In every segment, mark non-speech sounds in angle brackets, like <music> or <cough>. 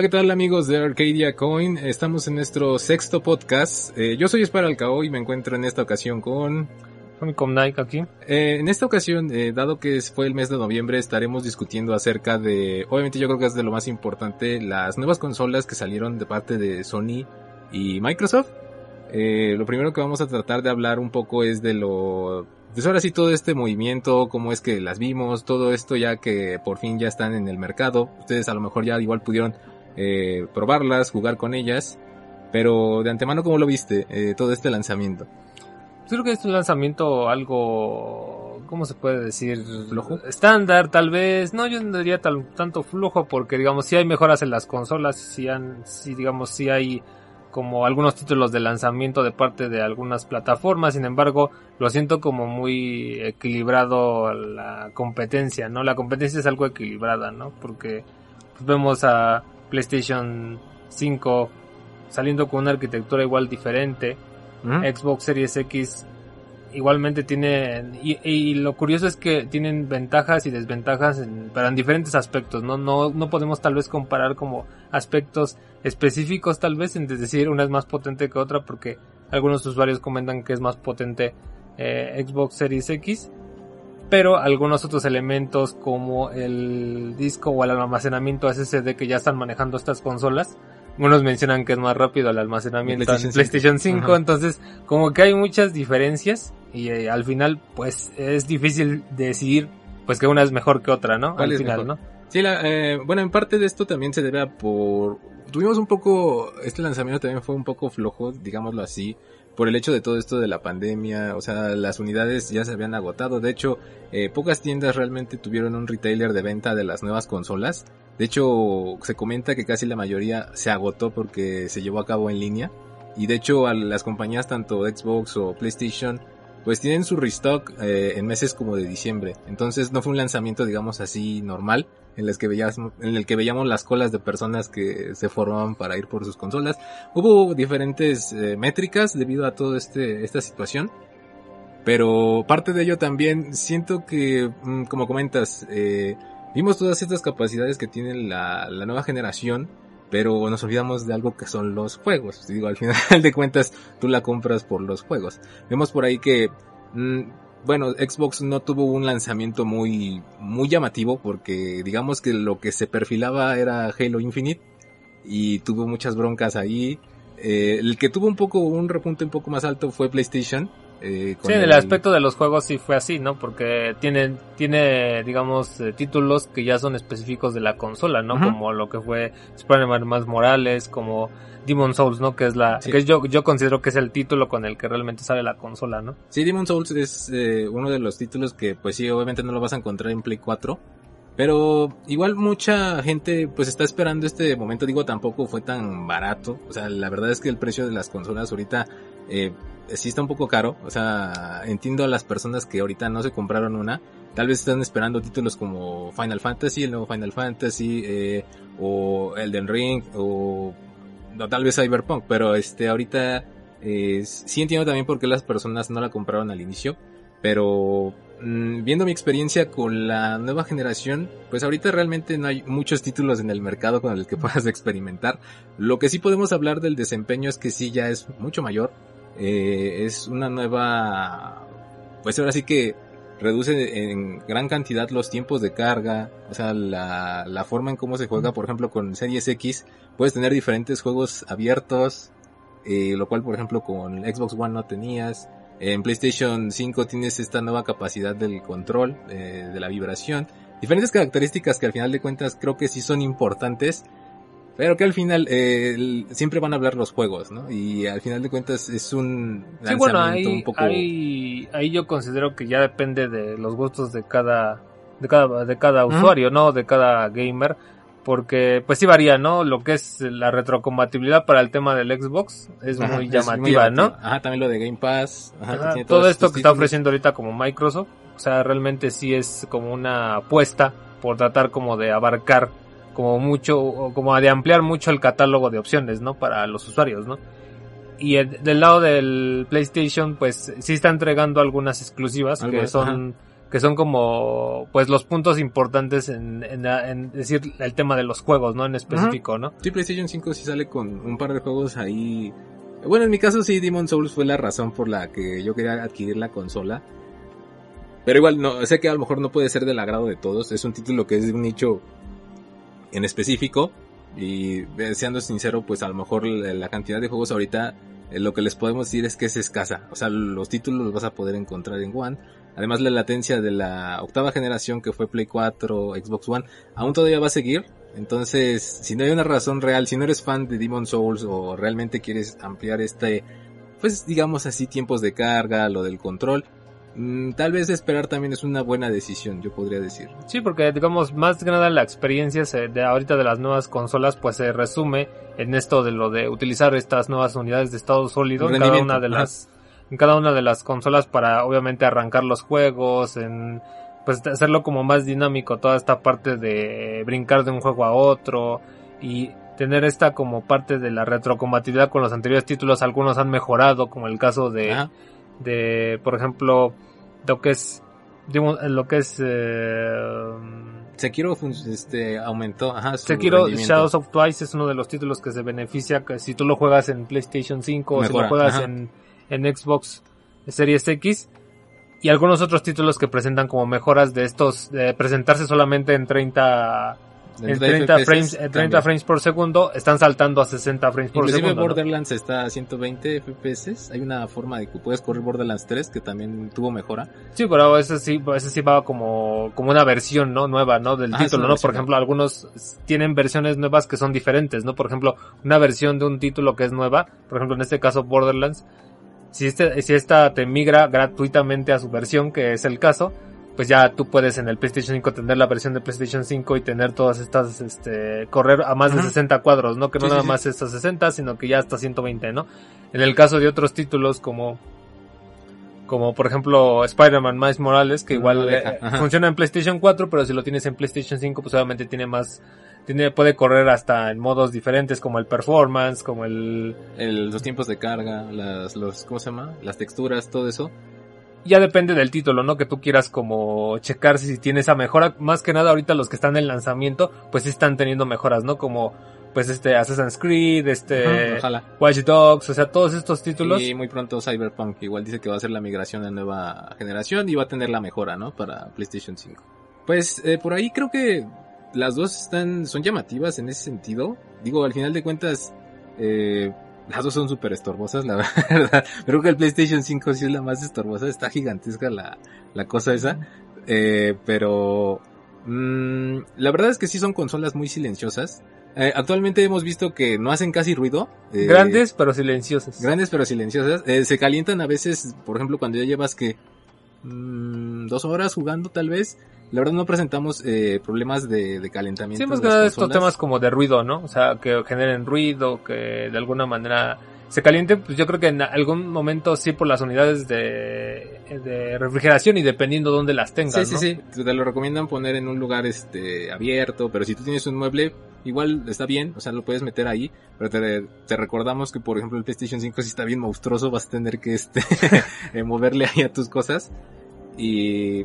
Hola, ¿qué tal amigos de Arcadia Coin? Estamos en nuestro sexto podcast. Eh, yo soy Espar Alcao y me encuentro en esta ocasión con... Con Nike aquí. Eh, en esta ocasión, eh, dado que fue el mes de noviembre, estaremos discutiendo acerca de, obviamente yo creo que es de lo más importante, las nuevas consolas que salieron de parte de Sony y Microsoft. Eh, lo primero que vamos a tratar de hablar un poco es de lo, pues ahora sí todo este movimiento, cómo es que las vimos, todo esto ya que por fin ya están en el mercado. Ustedes a lo mejor ya igual pudieron eh, probarlas, jugar con ellas. Pero de antemano, ¿cómo lo viste eh, todo este lanzamiento? Creo que es un lanzamiento algo, ¿cómo se puede decir? ¿Flojo? Estándar, tal vez. No, yo no diría tal, tanto flujo porque, digamos, si hay mejoras en las consolas, si, han, si digamos, si hay como algunos títulos de lanzamiento de parte de algunas plataformas, sin embargo, lo siento como muy equilibrado la competencia, ¿no? La competencia es algo equilibrada, ¿no? Porque pues, vemos a PlayStation 5 saliendo con una arquitectura igual diferente, ¿Mm? Xbox Series X igualmente tiene y, y lo curioso es que tienen ventajas y desventajas en, pero en diferentes aspectos no no no podemos tal vez comparar como aspectos específicos tal vez en decir una es más potente que otra porque algunos usuarios comentan que es más potente eh, Xbox Series X pero algunos otros elementos como el disco o el almacenamiento SSD que ya están manejando estas consolas unos mencionan que es más rápido el almacenamiento PlayStation en PlayStation 5, Ajá. entonces como que hay muchas diferencias y eh, al final pues es difícil decidir pues que una es mejor que otra, ¿no? ¿Cuál Al final, mejor? ¿no? Sí, la, eh, bueno, en parte de esto también se debe a por... Tuvimos un poco, este lanzamiento también fue un poco flojo, digámoslo así, por el hecho de todo esto de la pandemia, o sea, las unidades ya se habían agotado, de hecho, eh, pocas tiendas realmente tuvieron un retailer de venta de las nuevas consolas, de hecho, se comenta que casi la mayoría se agotó porque se llevó a cabo en línea, y de hecho las compañías tanto Xbox o PlayStation pues tienen su restock eh, en meses como de diciembre. Entonces no fue un lanzamiento, digamos así, normal, en, las que veíamos, en el que veíamos las colas de personas que se formaban para ir por sus consolas. Hubo diferentes eh, métricas debido a toda este, esta situación. Pero parte de ello también siento que, mm, como comentas, eh, vimos todas estas capacidades que tiene la, la nueva generación, pero nos olvidamos de algo que son los juegos. Digo, al final <laughs> de cuentas, tú la compras por los juegos. Vemos por ahí que, mm, bueno, Xbox no tuvo un lanzamiento muy, muy llamativo porque digamos que lo que se perfilaba era Halo Infinite y tuvo muchas broncas ahí. Eh, el que tuvo un poco, un repunte un poco más alto fue PlayStation. Eh, Sí, en el aspecto de los juegos sí fue así, ¿no? Porque tiene, tiene digamos, eh, títulos que ya son específicos de la consola, ¿no? Como lo que fue Spider-Man más Morales, como Demon Souls, ¿no? Que es la, Sí. que yo, yo considero que es el título con el que realmente sale la consola, ¿no? Sí, Demon Souls es eh, uno de los títulos que, pues sí, obviamente no lo vas a encontrar en Play 4. Pero igual mucha gente pues está esperando este momento, digo, tampoco fue tan barato. O sea, la verdad es que el precio de las consolas ahorita eh, sí está un poco caro. O sea, entiendo a las personas que ahorita no se compraron una. Tal vez están esperando títulos como Final Fantasy, el nuevo Final Fantasy, eh, o Elden Ring, o no, tal vez Cyberpunk. Pero este, ahorita eh, sí entiendo también por qué las personas no la compraron al inicio. Pero mm, viendo mi experiencia con la nueva generación, pues ahorita realmente no hay muchos títulos en el mercado con el que puedas experimentar. Lo que sí podemos hablar del desempeño es que sí ya es mucho mayor. Eh, es una nueva, pues ahora sí que reduce en gran cantidad los tiempos de carga, o sea, la, la forma en cómo se juega, por ejemplo, con Series X, puedes tener diferentes juegos abiertos, eh, lo cual, por ejemplo, con Xbox One no tenías. En PlayStation 5 tienes esta nueva capacidad del control, eh, de la vibración. Diferentes características que al final de cuentas creo que sí son importantes, pero que al final eh, el- siempre van a hablar los juegos, ¿no? Y al final de cuentas es un Sí, bueno, lanzamiento ahí, un poco... ahí, ahí yo considero que ya depende de los gustos de cada, de cada, de cada usuario, ¿no? De cada gamer. Porque, pues sí varía, ¿no? Lo que es la retrocompatibilidad para el tema del Xbox es Ajá, muy es llamativa, ¿no? Ajá, también lo de Game Pass. Ajá, que Ajá, tiene todo esto que está ofreciendo ahorita como Microsoft, o sea, realmente sí es como una apuesta por tratar como de abarcar como mucho, como de ampliar mucho el catálogo de opciones, ¿no? Para los usuarios, ¿no? Y el- del lado del PlayStation, pues sí está entregando algunas exclusivas que son que son como pues los puntos importantes en, en, en decir el tema de los juegos, ¿no? En específico, ¿no? Sí, PlayStation 5 sí sale con un par de juegos ahí. Bueno, en mi caso sí, Demon Souls fue la razón por la que yo quería adquirir la consola. Pero igual, no, sé que a lo mejor no puede ser del agrado de todos. Es un título que es de un nicho en específico. Y siendo sincero, pues a lo mejor la cantidad de juegos ahorita, eh, lo que les podemos decir es que es escasa. O sea, los títulos los vas a poder encontrar en One. Además, la latencia de la octava generación que fue Play 4, Xbox One, aún todavía va a seguir. Entonces, si no hay una razón real, si no eres fan de Demon Souls o realmente quieres ampliar este, pues digamos así, tiempos de carga, lo del control, tal vez esperar también es una buena decisión, yo podría decir. Sí, porque digamos, más que nada la experiencia de ahorita de las nuevas consolas, pues se resume en esto de lo de utilizar estas nuevas unidades de estado sólido en cada una de las, en cada una de las consolas para obviamente arrancar los juegos, en pues hacerlo como más dinámico, toda esta parte de brincar de un juego a otro y tener esta como parte de la retrocompatibilidad con los anteriores títulos, algunos han mejorado, como el caso de de, por ejemplo, lo que es, lo que es, eh, Sekiro este, aumentó, ajá, Sekiro Shadows of Twice es uno de los títulos que se beneficia que si tú lo juegas en PlayStation 5 o si lo juegas en, en Xbox Series X y algunos otros títulos que presentan como mejoras de estos, de presentarse solamente en 30 en 30 frames, 30 frames por segundo, están saltando a 60 frames por Inclusive segundo. Borderlands está a 120 FPS. Hay una forma de que puedes correr Borderlands 3 que también tuvo mejora. Sí, pero ese sí, ese sí va como, como una versión, ¿no? Nueva, ¿no? Del título, ¿no? Por ejemplo, algunos tienen versiones nuevas que son diferentes, ¿no? Por ejemplo, una versión de un título que es nueva, por ejemplo, en este caso Borderlands, si este, si esta te migra gratuitamente a su versión, que es el caso, pues ya tú puedes en el PlayStation 5 tener la versión de PlayStation 5 y tener todas estas, este, correr a más de 60 cuadros, ¿no? Que no nada más estas 60, sino que ya hasta 120, ¿no? En el caso de otros títulos como, como por ejemplo Spider-Man Miles Morales, que igual eh, funciona en PlayStation 4, pero si lo tienes en PlayStation 5, pues obviamente tiene más, tiene, puede correr hasta en modos diferentes como el performance, como el, el los tiempos de carga, las, los, ¿cómo se llama? Las texturas, todo eso ya depende del título, ¿no? Que tú quieras como checar si tiene esa mejora. Más que nada ahorita los que están en lanzamiento, pues sí están teniendo mejoras, ¿no? Como pues este Assassin's Creed, este Watch Dogs, o sea, todos estos títulos. Y muy pronto Cyberpunk igual dice que va a ser la migración a nueva generación y va a tener la mejora, ¿no? Para PlayStation 5. Pues eh, por ahí creo que las dos están son llamativas en ese sentido. Digo, al final de cuentas eh, las dos son súper estorbosas, la <laughs> verdad. Creo que el PlayStation 5 sí es la más estorbosa. Está gigantesca la, la cosa esa. Eh, pero... Mmm, la verdad es que sí son consolas muy silenciosas. Eh, actualmente hemos visto que no hacen casi ruido. Eh, grandes pero silenciosas. Grandes pero silenciosas. Eh, se calientan a veces, por ejemplo, cuando ya llevas que... Mmm, dos horas jugando tal vez la verdad no presentamos eh, problemas de, de calentamiento. Sí, hemos ganado estos temas como de ruido, ¿no? O sea, que generen ruido, que de alguna manera se caliente, pues yo creo que en algún momento sí por las unidades de, de refrigeración y dependiendo dónde las tengas. Sí, sí, sí. Te lo recomiendan poner en un lugar este abierto, pero si tú tienes un mueble, igual está bien, o sea, lo puedes meter ahí, pero te, te recordamos que por ejemplo el PlayStation 5 si está bien monstruoso, vas a tener que este <laughs> moverle ahí a tus cosas. Y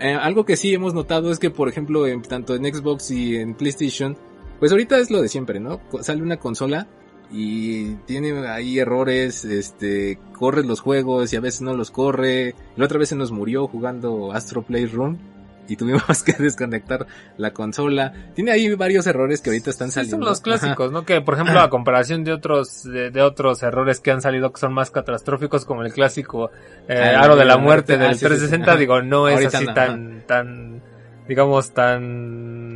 eh, algo que sí hemos notado es que, por ejemplo, en, tanto en Xbox y en PlayStation, pues ahorita es lo de siempre, ¿no? Sale una consola y tiene ahí errores, este, corres los juegos y a veces no los corre. La otra vez se nos murió jugando Astro Playroom y tuvimos <laughs> que desconectar la consola. Tiene ahí varios errores que ahorita están saliendo. son los clásicos, ¿no? Que por ejemplo a comparación de otros de, otros errores que han salido que son más catastróficos como el clásico eh, Aro de la Muerte del 360, digo, no es así tan tan digamos tan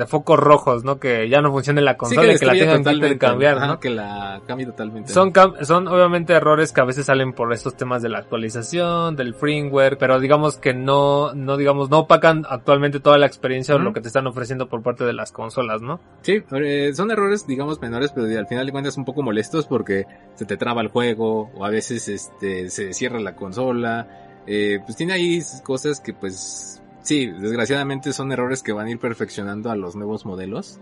de focos rojos, ¿no? Que ya no funcione la consola y que la tengan que intercambiar, ¿no? Que la cambie totalmente. Son, son obviamente errores que a veces salen por estos temas de la actualización, del firmware, pero digamos que no, no digamos, no opacan actualmente toda la experiencia o lo que te están ofreciendo por parte de las consolas, ¿no? Sí, eh, son errores, digamos, menores, pero al final de cuentas un poco molestos porque se te traba el juego o a veces este, se cierra la consola. Eh, pues tiene ahí cosas que pues sí, desgraciadamente son errores que van a ir perfeccionando a los nuevos modelos.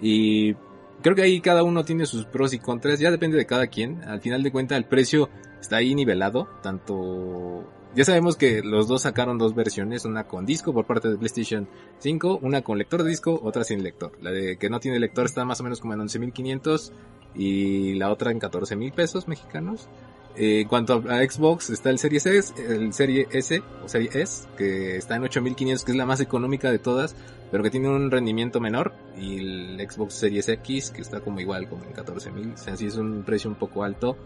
Y creo que ahí cada uno tiene sus pros y contras, ya depende de cada quien. Al final de cuentas el precio está ahí nivelado, tanto ya sabemos que los dos sacaron dos versiones, una con disco por parte de PlayStation 5, una con lector de disco, otra sin lector. La de que no tiene lector está más o menos como en 11.500 y la otra en 14.000 pesos mexicanos. Eh, en cuanto a Xbox, está el Series S, el Serie S o Serie S, que está en 8500, que es la más económica de todas, pero que tiene un rendimiento menor, y el Xbox Series X, que está como igual, como en 14000, o sea, sí es un precio un poco alto.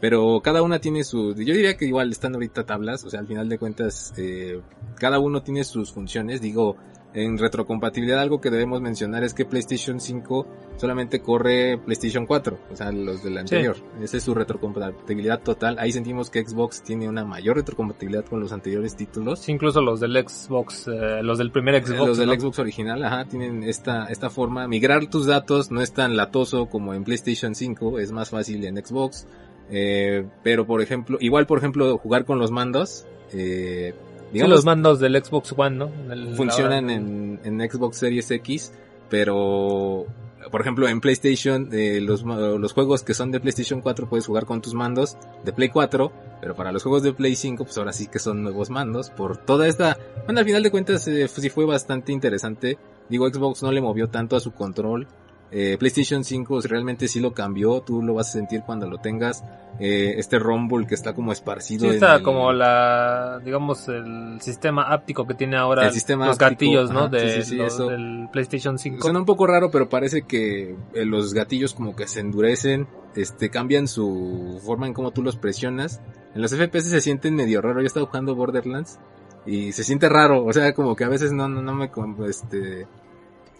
Pero cada una tiene su, yo diría que igual están ahorita tablas, o sea, al final de cuentas, eh, cada uno tiene sus funciones, digo, en retrocompatibilidad algo que debemos mencionar es que PlayStation 5 solamente corre PlayStation 4, o sea, los del anterior. Esa es su retrocompatibilidad total. Ahí sentimos que Xbox tiene una mayor retrocompatibilidad con los anteriores títulos. incluso los del Xbox, eh, los del primer Xbox. los del Xbox original, ajá, tienen esta, esta forma. Migrar tus datos no es tan latoso como en PlayStation 5, es más fácil en Xbox. Eh, pero por ejemplo, igual por ejemplo jugar con los mandos, eh, los mandos del Xbox One, ¿no? funcionan en, en, Xbox Series X, pero por ejemplo en PlayStation, eh, los, los juegos que son de PlayStation 4 puedes jugar con tus mandos de Play 4, pero para los juegos de Play 5 pues ahora sí que son nuevos mandos por toda esta... Bueno, al final de cuentas eh, sí fue bastante interesante. Digo, Xbox no le movió tanto a su control eh, PlayStation 5 realmente sí lo cambió, tú lo vas a sentir cuando lo tengas. Eh, este Rumble que está como esparcido. Sí, está como la, digamos, el sistema áptico que tiene ahora los gatillos, ¿no? de, del PlayStation 5. Suena un poco raro, pero parece que eh, los gatillos como que se endurecen, este, cambian su forma en cómo tú los presionas. En los FPS se sienten medio raro. Yo he estado jugando Borderlands y se siente raro, o sea, como que a veces no, no, no me, este,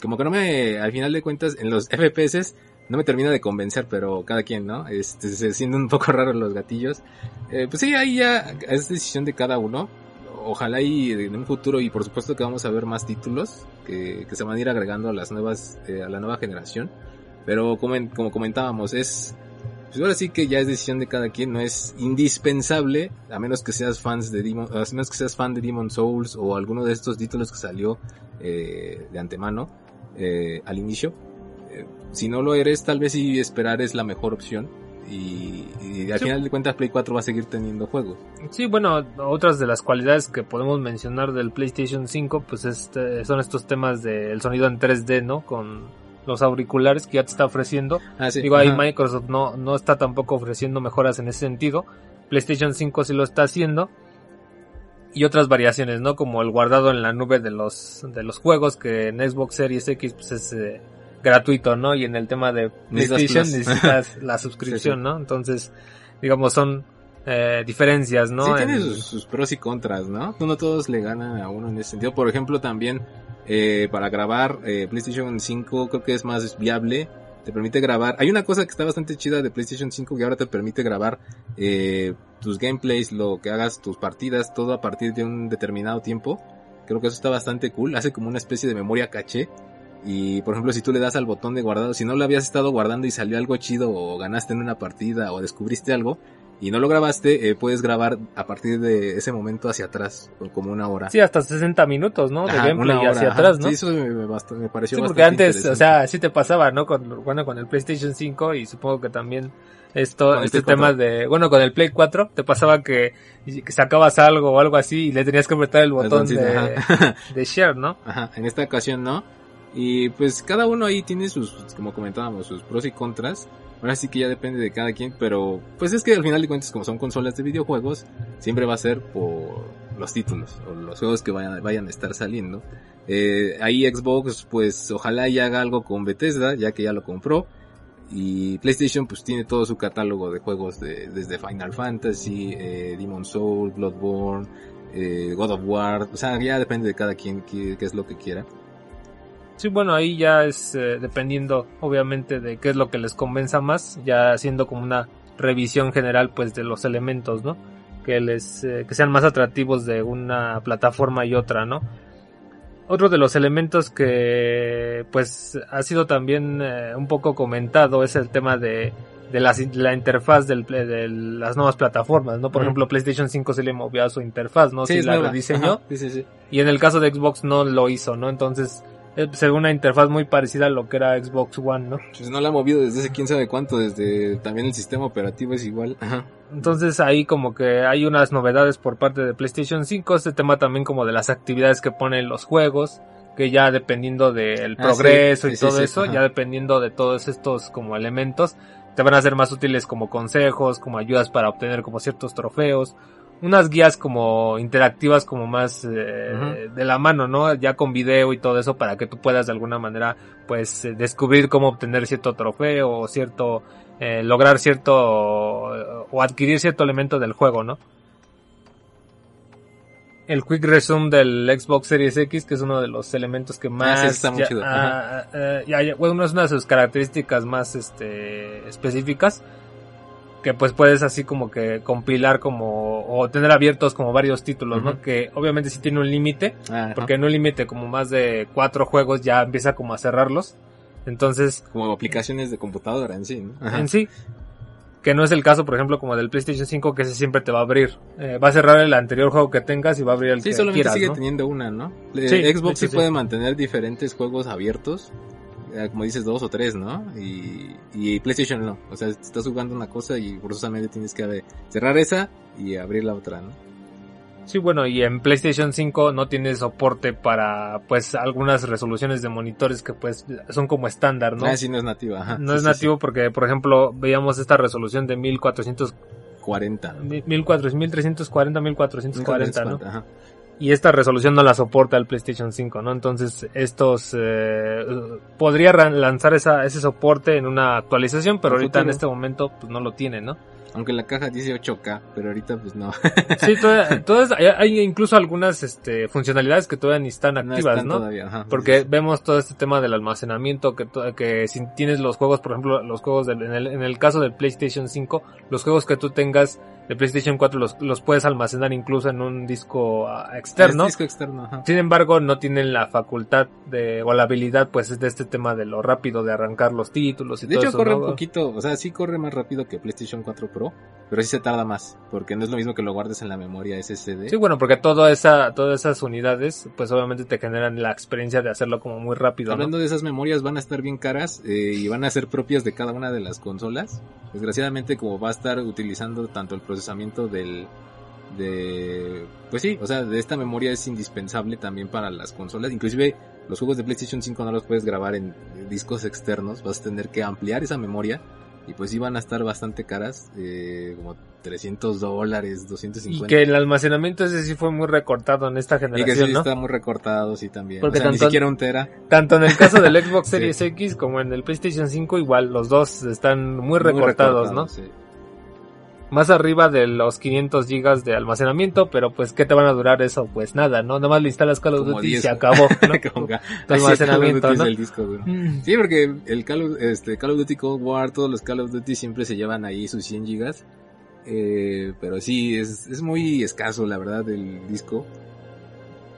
como que no me, al final de cuentas, en los FPS no me termina de convencer, pero cada quien, ¿no? Este, se sienten un poco <laughs> raros los gatillos. Eh, pues sí, ahí ya es decisión de cada uno. Ojalá y en un futuro, y por supuesto que vamos a ver más títulos que, que se van a ir agregando a las nuevas, eh, a la nueva generación. Pero como, como comentábamos, es, pues ahora sí que ya es decisión de cada quien, no es indispensable, a menos que seas fans de Demon, a menos que seas fan de Demon Souls o alguno de estos títulos que salió eh, de antemano eh, al inicio. Eh, si no lo eres, tal vez si esperar es la mejor opción. Y, al final de cuentas Play 4 va a seguir teniendo juegos. Sí, bueno, otras de las cualidades que podemos mencionar del PlayStation 5 pues este, son estos temas del sonido en 3D, ¿no? Con los auriculares que ya te está ofreciendo. Ah, Digo, ahí Microsoft no, no está tampoco ofreciendo mejoras en ese sentido. PlayStation 5 sí lo está haciendo y otras variaciones, ¿no? Como el guardado en la nube de los, de los juegos que en Xbox Series X pues es eh, gratuito, ¿no? Y en el tema de PlayStation necesitas la suscripción, ¿no? Entonces, digamos, son eh, diferencias, ¿no? Sí, tiene sus, pros y contras, ¿no? No todos le ganan a uno en ese sentido. Por ejemplo, también eh, para grabar eh, PlayStation 5 creo que es más viable te permite grabar. Hay una cosa que está bastante chida de PlayStation 5 que ahora te permite grabar eh, tus gameplays, lo que hagas, tus partidas, todo a partir de un determinado tiempo. Creo que eso está bastante cool. Hace como una especie de memoria caché. Y por ejemplo, si tú le das al botón de guardado, si no lo habías estado guardando y salió algo chido o ganaste en una partida o descubriste algo, y no lo grabaste, eh, puedes grabar a partir de ese momento hacia atrás, como una hora. Sí, hasta 60 minutos, ¿no? De gameplay hacia atrás, ¿no? Sí, eso me, me, pareció sí, porque antes, o sea, sí te pasaba, ¿no? Con, bueno, con el PlayStation 5 y supongo que también esto, este tema de, bueno, con el Play 4 te pasaba que, que sacabas algo o algo así y le tenías que apretar el botón de, <laughs> de share, ¿no? Ajá, en esta ocasión no. Y pues cada uno ahí tiene sus, como comentábamos, sus pros y contras. Ahora sí que ya depende de cada quien, pero pues es que al final de cuentas como son consolas de videojuegos, siempre va a ser por los títulos o los juegos que vayan, vayan a estar saliendo. Eh, ahí Xbox pues ojalá ya haga algo con Bethesda, ya que ya lo compró. Y PlayStation pues tiene todo su catálogo de juegos de, desde Final Fantasy, eh, Demon Soul, Bloodborne, eh, God of War, o sea, ya depende de cada quien qué, qué es lo que quiera. Sí, bueno, ahí ya es eh, dependiendo obviamente de qué es lo que les convenza más, ya haciendo como una revisión general pues de los elementos, ¿no? Que les eh, que sean más atractivos de una plataforma y otra, ¿no? Otro de los elementos que pues ha sido también eh, un poco comentado es el tema de, de la, la interfaz del, de las nuevas plataformas, ¿no? Por ejemplo, PlayStation 5 se le movió a su interfaz, ¿no? Sí, la rediseñó. Sí, sí, sí. Y en el caso de Xbox no lo hizo, ¿no? Entonces, según una interfaz muy parecida a lo que era Xbox One, ¿no? Pues no la ha movido desde hace quién sabe cuánto, desde también el sistema operativo es igual. Ajá. Entonces ahí como que hay unas novedades por parte de PlayStation 5, este tema también como de las actividades que ponen los juegos, que ya dependiendo del Ah, progreso sí, y sí, todo sí, eso, ajá. ya dependiendo de todos estos como elementos, te van a ser más útiles como consejos, como ayudas para obtener como ciertos trofeos, unas guías como interactivas como más eh, de la mano, ¿no? Ya con video y todo eso para que tú puedas de alguna manera pues eh, descubrir cómo obtener cierto trofeo o cierto eh, lograr cierto o adquirir cierto elemento del juego, ¿no? El Quick Resume del Xbox Series X, que es uno de los elementos que más... sí, está muy ya- chido. ah, ah, ya- ya- bueno, es una de sus características más este, específicas, que pues puedes así como que compilar como, o tener abiertos como varios títulos, ¿no? Que obviamente sí tiene un límite, porque en un límite como más de cuatro juegos ya empieza como a cerrarlos. Entonces, Como aplicaciones de computadora en sí, ¿no? Ajá. en sí. Que no es el caso, por ejemplo, como del PlayStation 5, que ese siempre te va a abrir. Eh, va a cerrar el anterior juego que tengas y va a abrir el Sí, que solamente quieras, sigue ¿no? teniendo una, ¿no? Eh, Sí, de Xbox sí, sí. puede mantener diferentes juegos abiertos, eh, como dices, dos o tres, ¿no? Y, y PlayStation no. O sea, estás jugando una cosa y forzosamente tienes que eh, cerrar esa y abrir la otra, ¿no? Sí, bueno, y en PlayStation 5 no tiene soporte para, pues, algunas resoluciones de monitores que, pues, son como estándar, ¿no? Ah, sí, no es nativa, ajá. no Sí, es sí, nativo porque, por ejemplo, veíamos esta resolución de 1400, sí. 40. 1400, 1340, 1440, ¿no? Ajá. Y esta resolución no la soporta el PlayStation 5, ¿no? Entonces, estos, eh, podría lanzar esa, ese soporte en una actualización, pero ahorita en este momento, pues, no lo tiene, ¿no? Aunque la caja dice 8K, pero ahorita pues no. Sí, <laughs> toda- todas, hay, incluso algunas, este, funcionalidades que todavía ni están no activas, están ¿no? todavía, ajá. Porque Sí, vemos todo este tema del almacenamiento, que, que si tienes los juegos, por ejemplo, los juegos del, en, el, en el caso del PlayStation 5, los juegos que tú tengas de PlayStation 4 los, los puedes almacenar incluso en un disco ah, externo. Es disco externo, ajá. Sin embargo, no tienen la facultad de, o la habilidad, pues, de este tema de lo rápido de arrancar los títulos y De todo hecho eso, corre ¿no? un poquito, o sea, sí corre más rápido que PlayStation 4 Pro, pero sí se tarda más, porque no es lo mismo que lo guardes en la memoria SSD. Sí, bueno, porque toda esa, todas esas unidades, pues obviamente te generan la experiencia de hacerlo como muy rápido, ¿no? Hablando de esas memorias, van a estar bien caras eh, y van a ser propias de cada una de las consolas. Desgraciadamente, como va a estar utilizando tanto el procesamiento del de pues sí, o sea, de esta memoria es indispensable también para las consolas, inclusive los juegos de PlayStation 5 no los puedes grabar en discos externos, vas a tener que ampliar esa memoria y pues sí van a estar bastante caras, eh, como 300 dólares, Y 250. que el almacenamiento ese sí fue muy recortado en esta Y que generación, sí ¿no? está muy recortado, sí también. Porque o sea, ni tanto- siquiera un tera. Tanto en el caso del <laughs> Xbox Sí. Series X como en el PlayStation 5, igual los dos están muy recortados, ¿no? sí. Más arriba de los 500 gigas de almacenamiento, pero pues ¿qué te van a durar eso? Pues nada, ¿no? Nada más le instalas Call of Duty y 10. se acabó, <laughs> ¿no? Como Tu almacenamiento, ¿no? el disco duro. Mm. Sí, porque el Call of, este, Call of Duty Cold War, todos los Call of Duty siempre se llevan ahí sus 100 gigas. Eh, pero sí, es, es muy escaso, la verdad, el disco.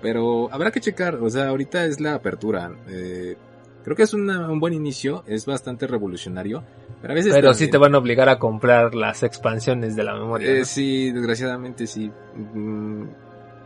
Pero habrá que checar, o sea, ahorita es la apertura. Eh, creo que es una- un buen inicio, es bastante revolucionario. Pero a veces Pero sí te van a obligar a comprar las expansiones de la memoria. eh, ¿no? sí, desgraciadamente sí.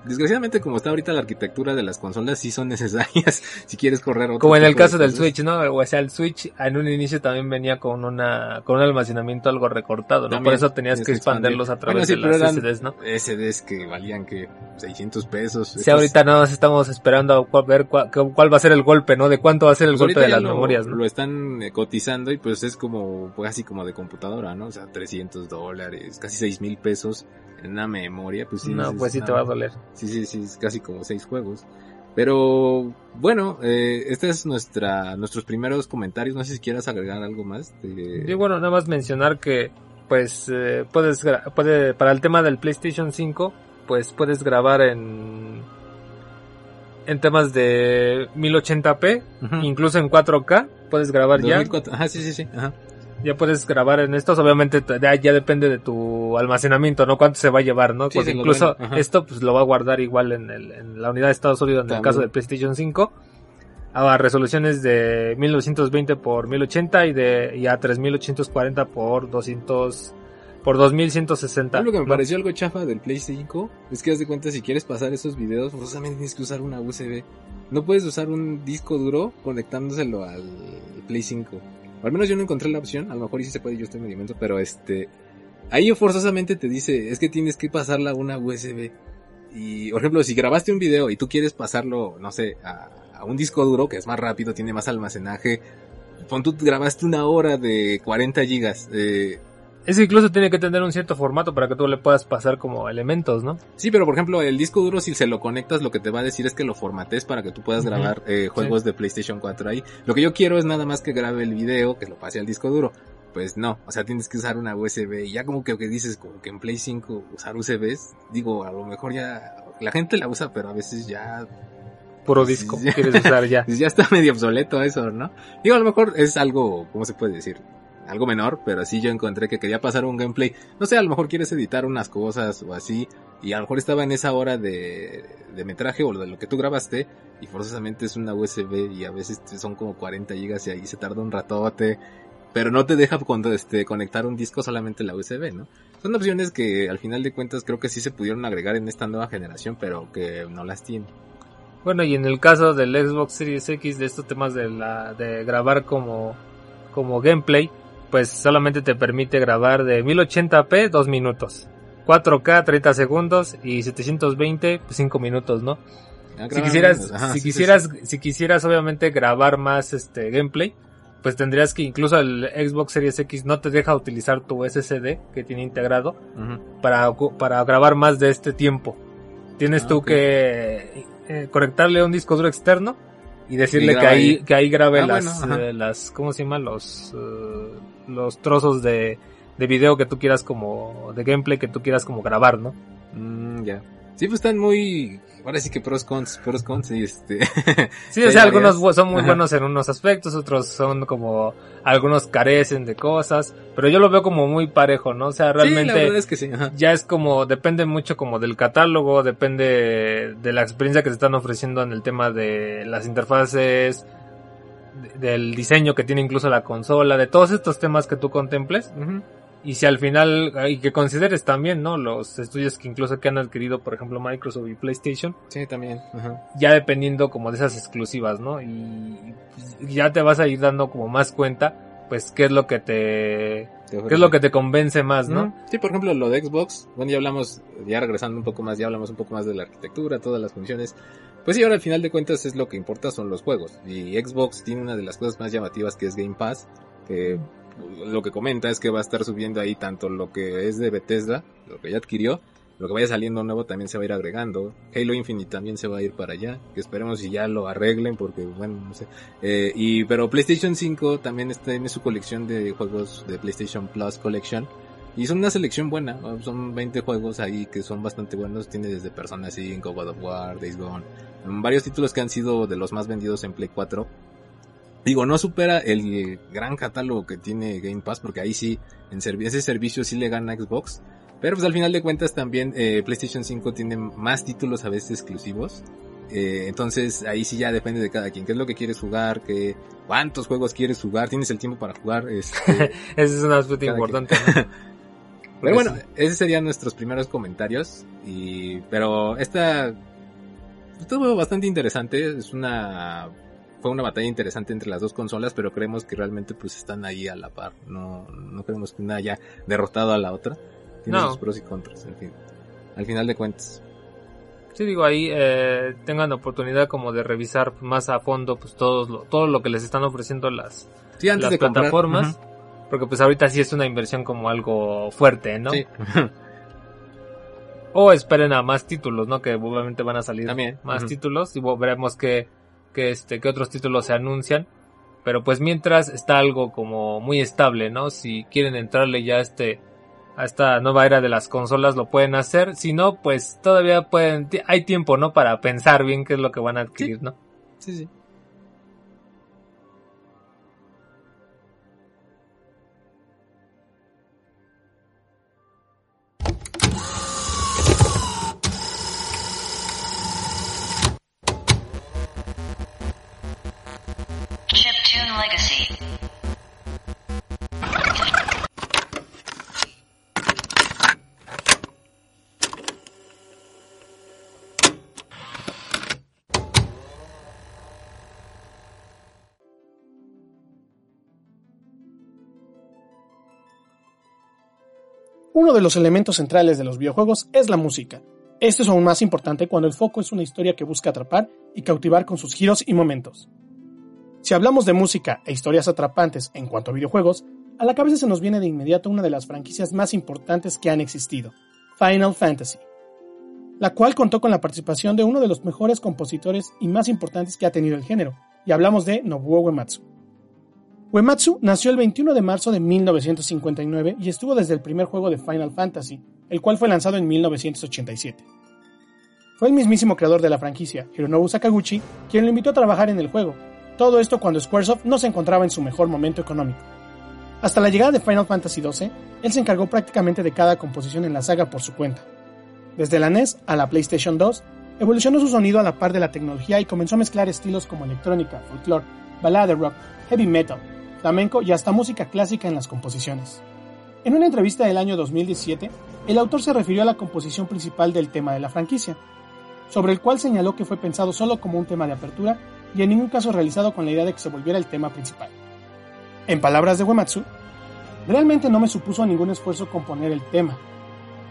Desgraciadamente como está ahorita la arquitectura de las consolas sí son necesarias <laughs> si quieres correr otro Como en el de caso del. Switch, ¿no? O sea, el Switch en un inicio también venía con una con un almacenamiento algo recortado, ¿no? Por eso tenías que que expandir. expanderlos a Bueno, través sí, de las SSDs, ¿no? SDs que valían que 600 pesos. Sí, ahorita nada más estamos esperando a ver cua- cu- cuál, va a ser el golpe, ¿no? De cuánto va a ser el pues golpe de las lo, memorias, ¿no? Lo están eh, cotizando y pues es como, pues así como de computadora, ¿no? O sea, 300 dólares, casi 6 mil pesos en una memoria, pues sí. no, pues sí no, te va a doler. Sí, sí, sí, es casi como seis juegos. Pero bueno, eh, este es nuestra, nuestros primeros comentarios. No sé si quieras agregar algo más. de- Y bueno, nada más mencionar que, pues, eh, puedes, puede, para el tema del PlayStation 5, pues puedes grabar en, en temas de 1080p, Ujú. incluso en 4K, puedes grabar ya. 2004 Ajá, sí, sí, sí. Ajá. Ya puedes grabar en estos, obviamente te- ya, ya depende de tu almacenamiento, ¿no? Cuánto se va a llevar, ¿no? Sí, Porque incluso esto pues lo va a guardar igual en, el, en la unidad de estado sólido en el También. caso del PlayStation 5 a resoluciones de 1920 por 1080 y de y a 3840 por 200 por 2160. Lo que me ¿no? pareció algo chafa del Play 5 es que haz de cuenta si quieres pasar esos videos, forzosamente tienes que usar una USB. No puedes usar un disco duro conectándoselo al Play 5. Al menos yo no encontré la opción, a lo mejor sí se puede, yo estoy medio mento, pero este ahí forzosamente te dice, es que tienes que pasarla a una USB. Y, por ejemplo, si grabaste un video y tú quieres pasarlo, no sé, a, a un disco duro, que es más rápido, tiene más almacenaje, pon tú grabaste una hora de 40 gigas, eh, Es que incluso tiene que tener un cierto formato para que tú le puedas pasar como elementos, ¿no? Sí, pero por ejemplo, el disco duro, si se lo conectas, lo que te va a decir es que lo formates para que tú puedas grabar eh, juegos de PlayStation 4 ahí. Lo que yo quiero es nada más que grabe el video, que lo pase al disco duro. Pues no, o sea, tienes que usar una USB. Y ya como que, que dices, como que en Play 5 usar USBs, digo, a lo mejor ya la gente la usa, pero a veces ya Puro Sí, disco <laughs> quieres usar ya. pues <laughs> ya está medio obsoleto eso, ¿no? Digo, a lo mejor es algo, ¿cómo se puede decir? Algo menor, pero sí yo encontré que quería pasar un gameplay. No sé, a lo mejor quieres editar unas cosas o así, y a lo mejor estaba en esa hora de, de metraje o de lo que tú grabaste, y forzosamente es una USB y a veces son como 40 gigas y ahí se tarda un ratote, pero no te deja cuando este, conectar un disco solamente la USB, ¿no? Son opciones que al final de cuentas creo que sí se pudieron agregar en esta nueva generación, pero que no las tiene. Bueno, y en el caso del Xbox Series X, de estos temas de, la, de grabar como, como gameplay, pues solamente te permite grabar de 1080p 2 minutos, 4K 30 segundos y 720 pues 5 minutos, ¿no? Ah, Si quisieras. Ajá, si sí, sí, quisieras, si quisieras obviamente grabar más este gameplay, pues tendrías que incluso el Xbox Series X no te deja utilizar tu SSD que tiene integrado para, para grabar más de este tiempo. Tienes Ah, tú que eh, conectarle un disco duro externo y decirle Y que ahí, ahí. que ahí grabe Ah, las, bueno, eh, las, ¿cómo se llama? Los, eh, los trozos de, de video que tú quieras como, de gameplay que tú quieras como grabar, ¿no? Mm, ya. Sí, pues están muy, ahora sí que pros cons, pros cons y este. <laughs> Sí, <laughs> o sea, algunos son muy Ajá. buenos en unos aspectos, otros son como, algunos carecen de cosas, pero yo lo veo como muy parejo, ¿no? O sea, Sí, la realmente verdad es que sí. Ajá. ya es como, depende mucho como del catálogo, depende de la experiencia que te están ofreciendo en el tema de las interfaces, del diseño que tiene incluso la consola, de todos estos temas que tú contemples. Ujú. Y si al final, y que consideres también, ¿no? Los estudios que incluso que han adquirido, por ejemplo, Microsoft y PlayStation, Sí, también. Ajá. ya dependiendo como de esas exclusivas, ¿no? Y ya te vas a ir dando como más cuenta, pues, qué es lo que te, qué es lo que te convence más, ¿no? Sí, por ejemplo, lo de Xbox, bueno, ya hablamos, ya regresando un poco más, ya hablamos un poco más de la arquitectura, todas las funciones. Pues sí, ahora al final de cuentas es lo que importa son los juegos. Y Xbox tiene una de las cosas más llamativas que es Game Pass, que lo que comenta es que va a estar subiendo ahí tanto lo que es de Bethesda, lo que ya adquirió, lo que vaya saliendo nuevo también se va a ir agregando. Halo Infinite también se va a ir para allá, que esperemos si ya lo arreglen porque bueno, no sé. Eh, y pero PlayStation 5 también está tiene su colección de juegos de PlayStation Plus Collection y son una selección buena, son 20 juegos ahí que son bastante buenos, tiene desde Persona 5, God of War, Days Gone, mm, varios títulos que han sido de los más vendidos en Play 4. Digo, no supera el gran catálogo que tiene Game Pass, porque ahí sí, en servi- ese servicio sí le gana Xbox. Pero pues al final de cuentas también eh, PlayStation 5 tiene más títulos a veces exclusivos. Eh, entonces ahí sí ya depende de cada quien. ¿Qué es lo que quieres jugar? ¿Qué, ¿Cuántos juegos quieres jugar? ¿Tienes el tiempo para jugar? Este, <laughs> Ese es un aspecto importante, ¿no? <laughs> pero bueno, esos serían nuestros primeros comentarios. Y, pero esta estuvo bastante interesante. Es una, fue una batalla interesante entre las dos consolas, pero creemos que realmente pues están ahí a la par. No, no creemos que una haya derrotado a la otra. Tiene No. sus pros y contras, en fin. Al final de cuentas. Sí, digo, ahí eh, tengan oportunidad como de revisar más a fondo pues todo lo, todo lo que les están ofreciendo las, Sí, antes las de plataformas. Porque pues ahorita sí es una inversión como algo fuerte, ¿no? Sí. <laughs> O esperen a más títulos, ¿no? Que obviamente van a salir También. más títulos y veremos que, que este, que otros títulos se anuncian. Pero pues mientras está algo como muy estable, ¿no? Si quieren entrarle ya a este, a esta nueva era de las consolas lo pueden hacer. Si no, pues todavía pueden, hay tiempo, ¿no? Para pensar bien qué es lo que van a adquirir, ¿no? Sí, sí. Uno de los elementos centrales de los videojuegos es la música. Esto es aún más importante cuando el foco es una historia que busca atrapar y cautivar con sus giros y momentos. Si hablamos de música e historias atrapantes en cuanto a videojuegos, a la cabeza se nos viene de inmediato una de las franquicias más importantes que han existido, Final Fantasy, la cual contó con la participación de uno de los mejores compositores y más importantes que ha tenido el género, y hablamos de Nobuo Uematsu. Uematsu nació el 21 de marzo de 1959 y estuvo desde el primer juego de Final Fantasy, el cual fue lanzado en 1987. Fue el mismísimo creador de la franquicia, Hironobu Sakaguchi, quien lo invitó a trabajar en el juego, todo esto cuando Squaresoft no se encontraba en su mejor momento económico. Hasta la llegada de Final Fantasy XII, él se encargó prácticamente de cada composición en la saga por su cuenta. Desde la NES a la PlayStation 2, evolucionó su sonido a la par de la tecnología y comenzó a mezclar estilos como electrónica, folklore, balada rock, heavy metal, flamenco y hasta música clásica en las composiciones. En una entrevista del año 2017, el autor se refirió a la composición principal del tema de la franquicia, sobre el cual señaló que fue pensado solo como un tema de apertura y en ningún caso realizado con la idea de que se volviera el tema principal. En palabras de Uematsu, realmente no me supuso ningún esfuerzo componer el tema.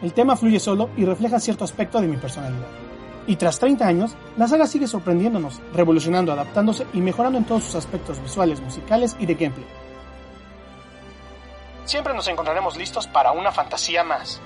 El tema fluye solo y refleja cierto aspecto de mi personalidad. Y tras 30 años, la saga sigue sorprendiéndonos, revolucionando, adaptándose y mejorando en todos sus aspectos visuales, musicales y de gameplay. Siempre nos encontraremos listos para una fantasía más.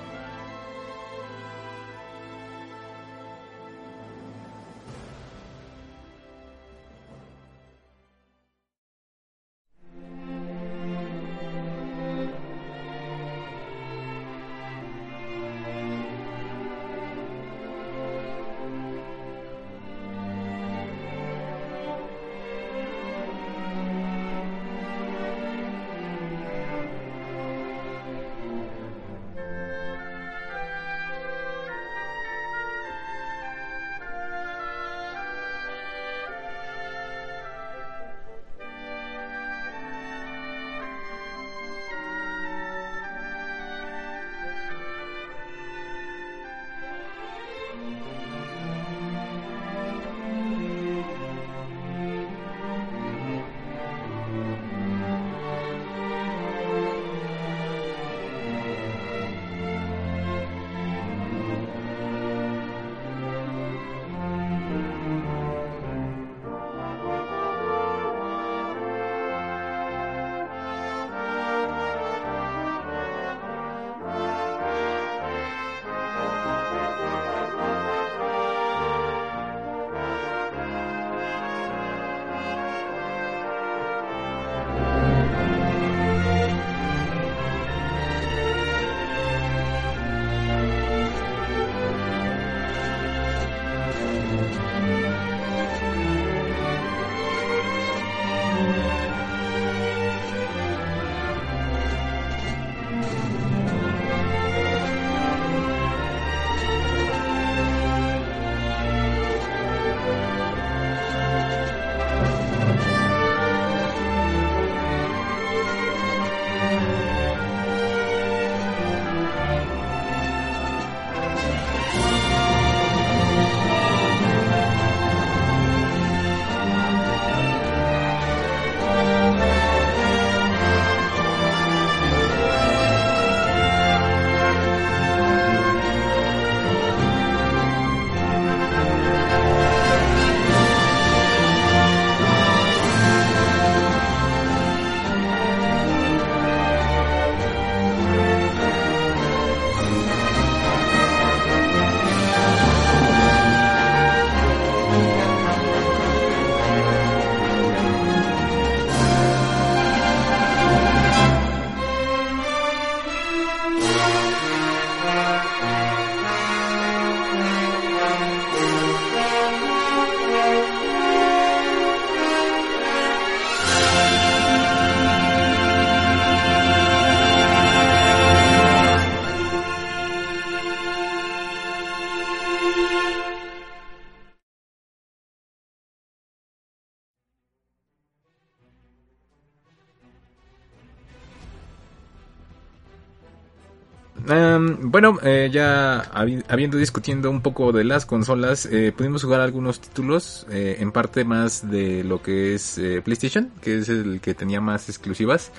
Bueno, eh, ya habiendo discutiendo un poco de las consolas, eh, pudimos jugar algunos títulos, eh, en parte más de lo que es PlayStation, que es el que tenía más exclusivas.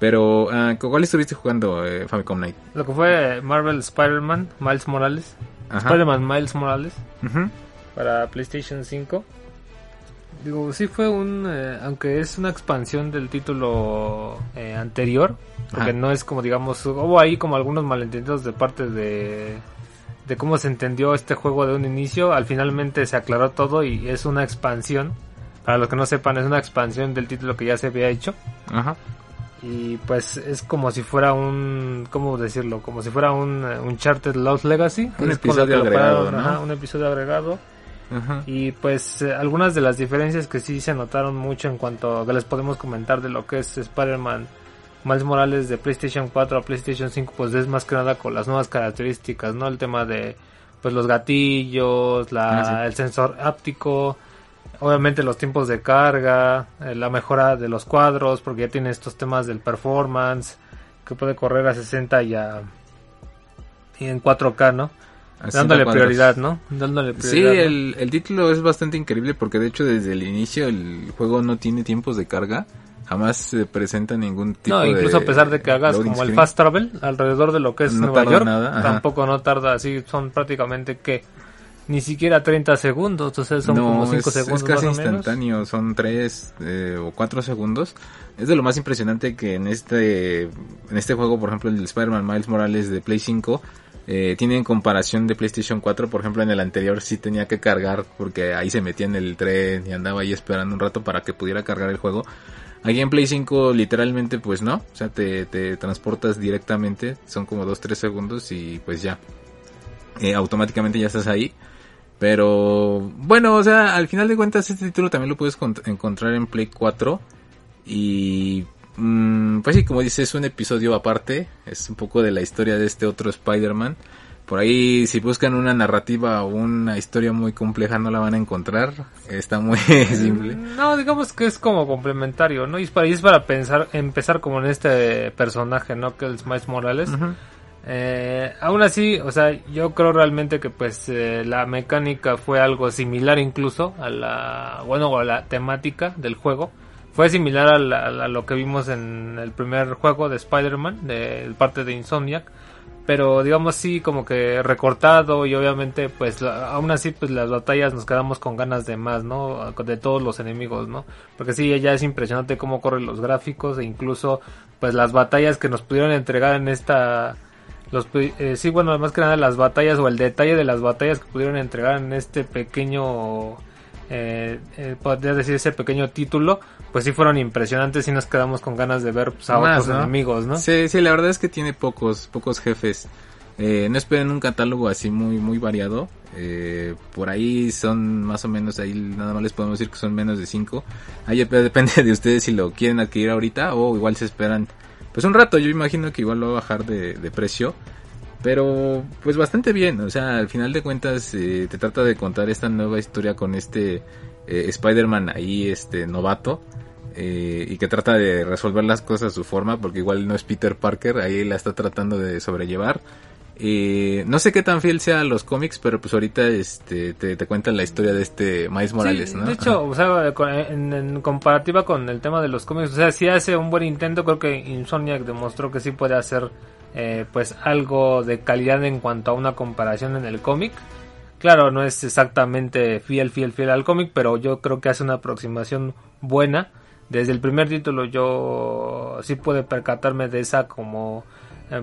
Pero, ah, ¿cuál estuviste jugando eh, Famicom Night? Lo que fue Marvel Spider-Man, Miles Morales. Spider-Man Miles Morales. Para PlayStation 5. Digo, sí fue un... Eh, aunque es una expansión del título eh, anterior. Porque no es como, digamos... Hubo ahí como algunos malentendidos de parte de... De cómo se entendió este juego de un inicio. Al finalmente se aclaró todo y es una expansión. Para los que no sepan, es una expansión del título que ya se había hecho. Ajá y pues es como si fuera un cómo decirlo como si fuera un Uncharted Lost Legacy un episodio agregado ¿no? un episodio agregado y pues eh, algunas de las diferencias que sí se notaron mucho en cuanto a que les podemos comentar de lo que es Spider-Man Miles Morales de PlayStation 4 a PlayStation 5 pues es más que nada con las nuevas características no el tema de pues los gatillos la, ah, el sensor áptico obviamente los tiempos de carga, eh, la mejora de los cuadros, porque ya tiene estos temas del performance, que puede correr a 60 y, a, y en 4K, ¿no? Dándole prioridad, ¿no? Dándole prioridad. Sí, el, el título es bastante increíble porque de hecho desde el inicio el juego no tiene tiempos de carga jamás se presenta ningún tipo de... No, incluso a pesar de que hagas como el fast travel alrededor de lo que es Nueva York, tampoco no tarda así, son prácticamente que ni siquiera 30 segundos, o sea, son como 5 segundos. Es casi instantáneo, son 3 eh, o 4 segundos. Es de lo más impresionante que en este, en este juego, por ejemplo, el Spider-Man Miles Morales de Play 5, eh, tiene en comparación de PlayStation 4, por ejemplo, en el anterior sí tenía que cargar porque ahí se metía en el tren y andaba ahí esperando un rato para que pudiera cargar el juego. Aquí en Play 5 literalmente pues no, o sea, te, te transportas directamente, son como 2-3 segundos y pues ya, eh, automáticamente ya estás ahí. Pero bueno, o sea, al final de cuentas este título también lo puedes encontrar en Play 4. Y mm, pues sí, como dices, es un episodio aparte. Es un poco de la historia de este otro Spider-Man. Por ahí, si buscan una narrativa o una historia muy compleja, no la van a encontrar. Está muy <laughs> simple. No, digamos que es como complementario, ¿no? Y es para, es para pensar, empezar como en este personaje, ¿no? Que es Miles Morales. Eh, aún así, o sea, yo creo realmente que pues eh, la mecánica fue algo similar incluso a la, bueno, a la temática del juego. Fue similar a, lo que vimos en el primer juego de Spider-Man, de parte de Insomniac. Pero digamos sí, como que recortado y obviamente pues aún así pues las batallas nos quedamos con ganas de más, ¿no? De todos los enemigos, ¿no? Porque sí, ya es impresionante cómo corren los gráficos e incluso pues las batallas que nos pudieron entregar en esta los, eh, sí, bueno, más que nada las batallas o el detalle de las batallas que pudieron entregar en este pequeño, eh, eh, podría decir ese pequeño título, pues sí fueron impresionantes y nos quedamos con ganas de ver pues, a otros enemigos, ¿no? Sí, sí, la verdad es que tiene pocos, pocos jefes. Eh, no esperen un catálogo así muy, muy variado. Eh, por ahí son más o menos, ahí nada más les podemos decir que son menos de 5. Ahí <laughs> depende de ustedes si lo quieren adquirir ahorita o igual se esperan pues un rato, yo imagino que igual lo va a bajar de, precio. Pero pues bastante bien, o sea, al final de cuentas eh, te trata de contar esta nueva historia con este eh, Spider-Man ahí, este novato, eh, y que trata de resolver las cosas a su forma, porque igual no es Peter Parker, ahí la está tratando de sobrellevar. Eh, no sé qué tan fiel sea a los cómics, pero pues ahorita este, te, te cuentan la historia de este Miles Morales, ¿no? De hecho, o sea, en, comparativa con el tema de los cómics, o sea, si hace un buen intento, creo que Insomniac demostró que sí puede hacer eh, pues algo de calidad en cuanto a una comparación en el cómic. Claro, no es exactamente fiel, fiel, fiel al cómic, pero yo creo que hace una aproximación buena. Desde el primer título yo sí pude percatarme de esa como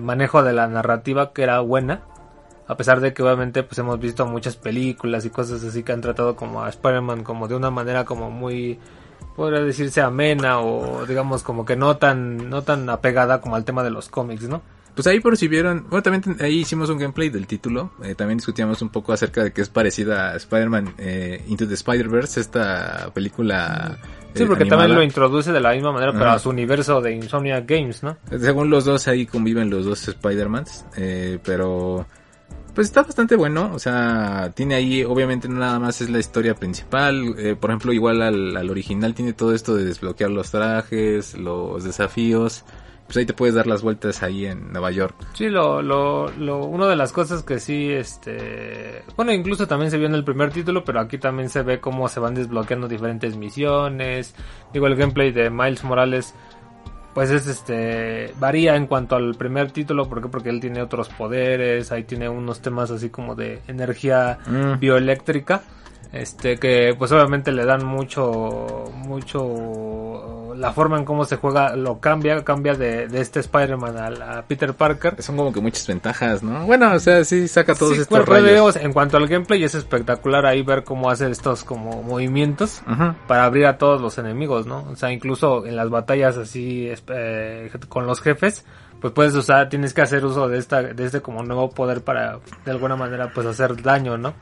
manejo de la narrativa que era buena. A pesar de que obviamente pues hemos visto muchas películas y cosas así que han tratado como a Spider-Man como de una manera como muy podría decirse amena o digamos como que no tan no tan apegada como al tema de los cómics, ¿no? Pues ahí por si vieron, bueno también ahí hicimos un gameplay del título, eh, también discutíamos un poco acerca de que es parecida a Spider-Man eh, Into the Spider-Verse, esta película Sí, porque también lo introduce de la misma manera, pero a su universo de Insomnia Games, ¿no? Según los dos, ahí conviven los dos Spider-Mans, eh, pero pues está bastante bueno, o sea, tiene ahí, obviamente no nada más es la historia principal, eh, por ejemplo, igual al, al, original tiene todo esto de desbloquear los trajes, los desafíos, pues ahí te puedes dar las vueltas ahí en Nueva York. Sí, lo, lo, lo, una de las cosas que sí, este, bueno, incluso también se vio en el primer título, pero aquí también se ve cómo se van desbloqueando diferentes misiones. Digo, el gameplay de Miles Morales, pues es este varía en cuanto al primer título porque porque él tiene otros poderes ahí tiene unos temas así como de energía Mm. bioeléctrica este que pues obviamente le dan mucho mucho la forma en cómo se juega lo cambia cambia de, de este Spider-Man a, a Peter Parker Son como que muchas ventajas, ¿no? Bueno, o sea, sí saca todos Sí, estos en cuanto al gameplay es espectacular ahí ver cómo hace estos como movimientos para abrir a todos los enemigos, ¿no? O sea, incluso en las batallas así eh, con los jefes, pues puedes usar, tienes que hacer uso de esta, de este como nuevo poder para de alguna manera pues hacer daño, ¿no?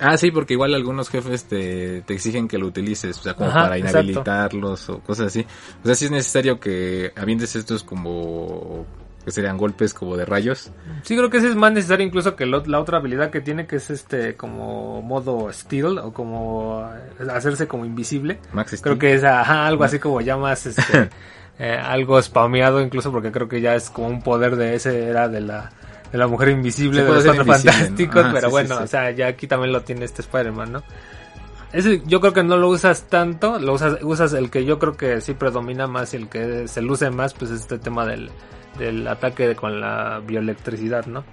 Ah, sí, porque igual algunos jefes te, te exigen que lo utilices, o sea, como Ajá, para exacto. inhabilitarlos o cosas así. O sea, sí es necesario que avientes estos como que serían golpes como de rayos. Sí, creo que ese es más necesario incluso que lo- la otra habilidad que tiene que es este como modo steel o como hacerse como invisible. Max Creo que es ajá, algo así como ya más este <laughs> eh, algo spameado incluso porque creo que ya es como un poder de ese era de la de la mujer invisible de los Cuatro invisible, ¿no? fantásticos, Ajá, pero sí, bueno, sí, sí. o sea, ya aquí también lo tiene este Spider-Man, ¿no? Ese yo creo que no lo usas tanto, lo usas usas el que yo creo que sí predomina más y el que se luce más pues es este tema del del ataque con la bioelectricidad, ¿no?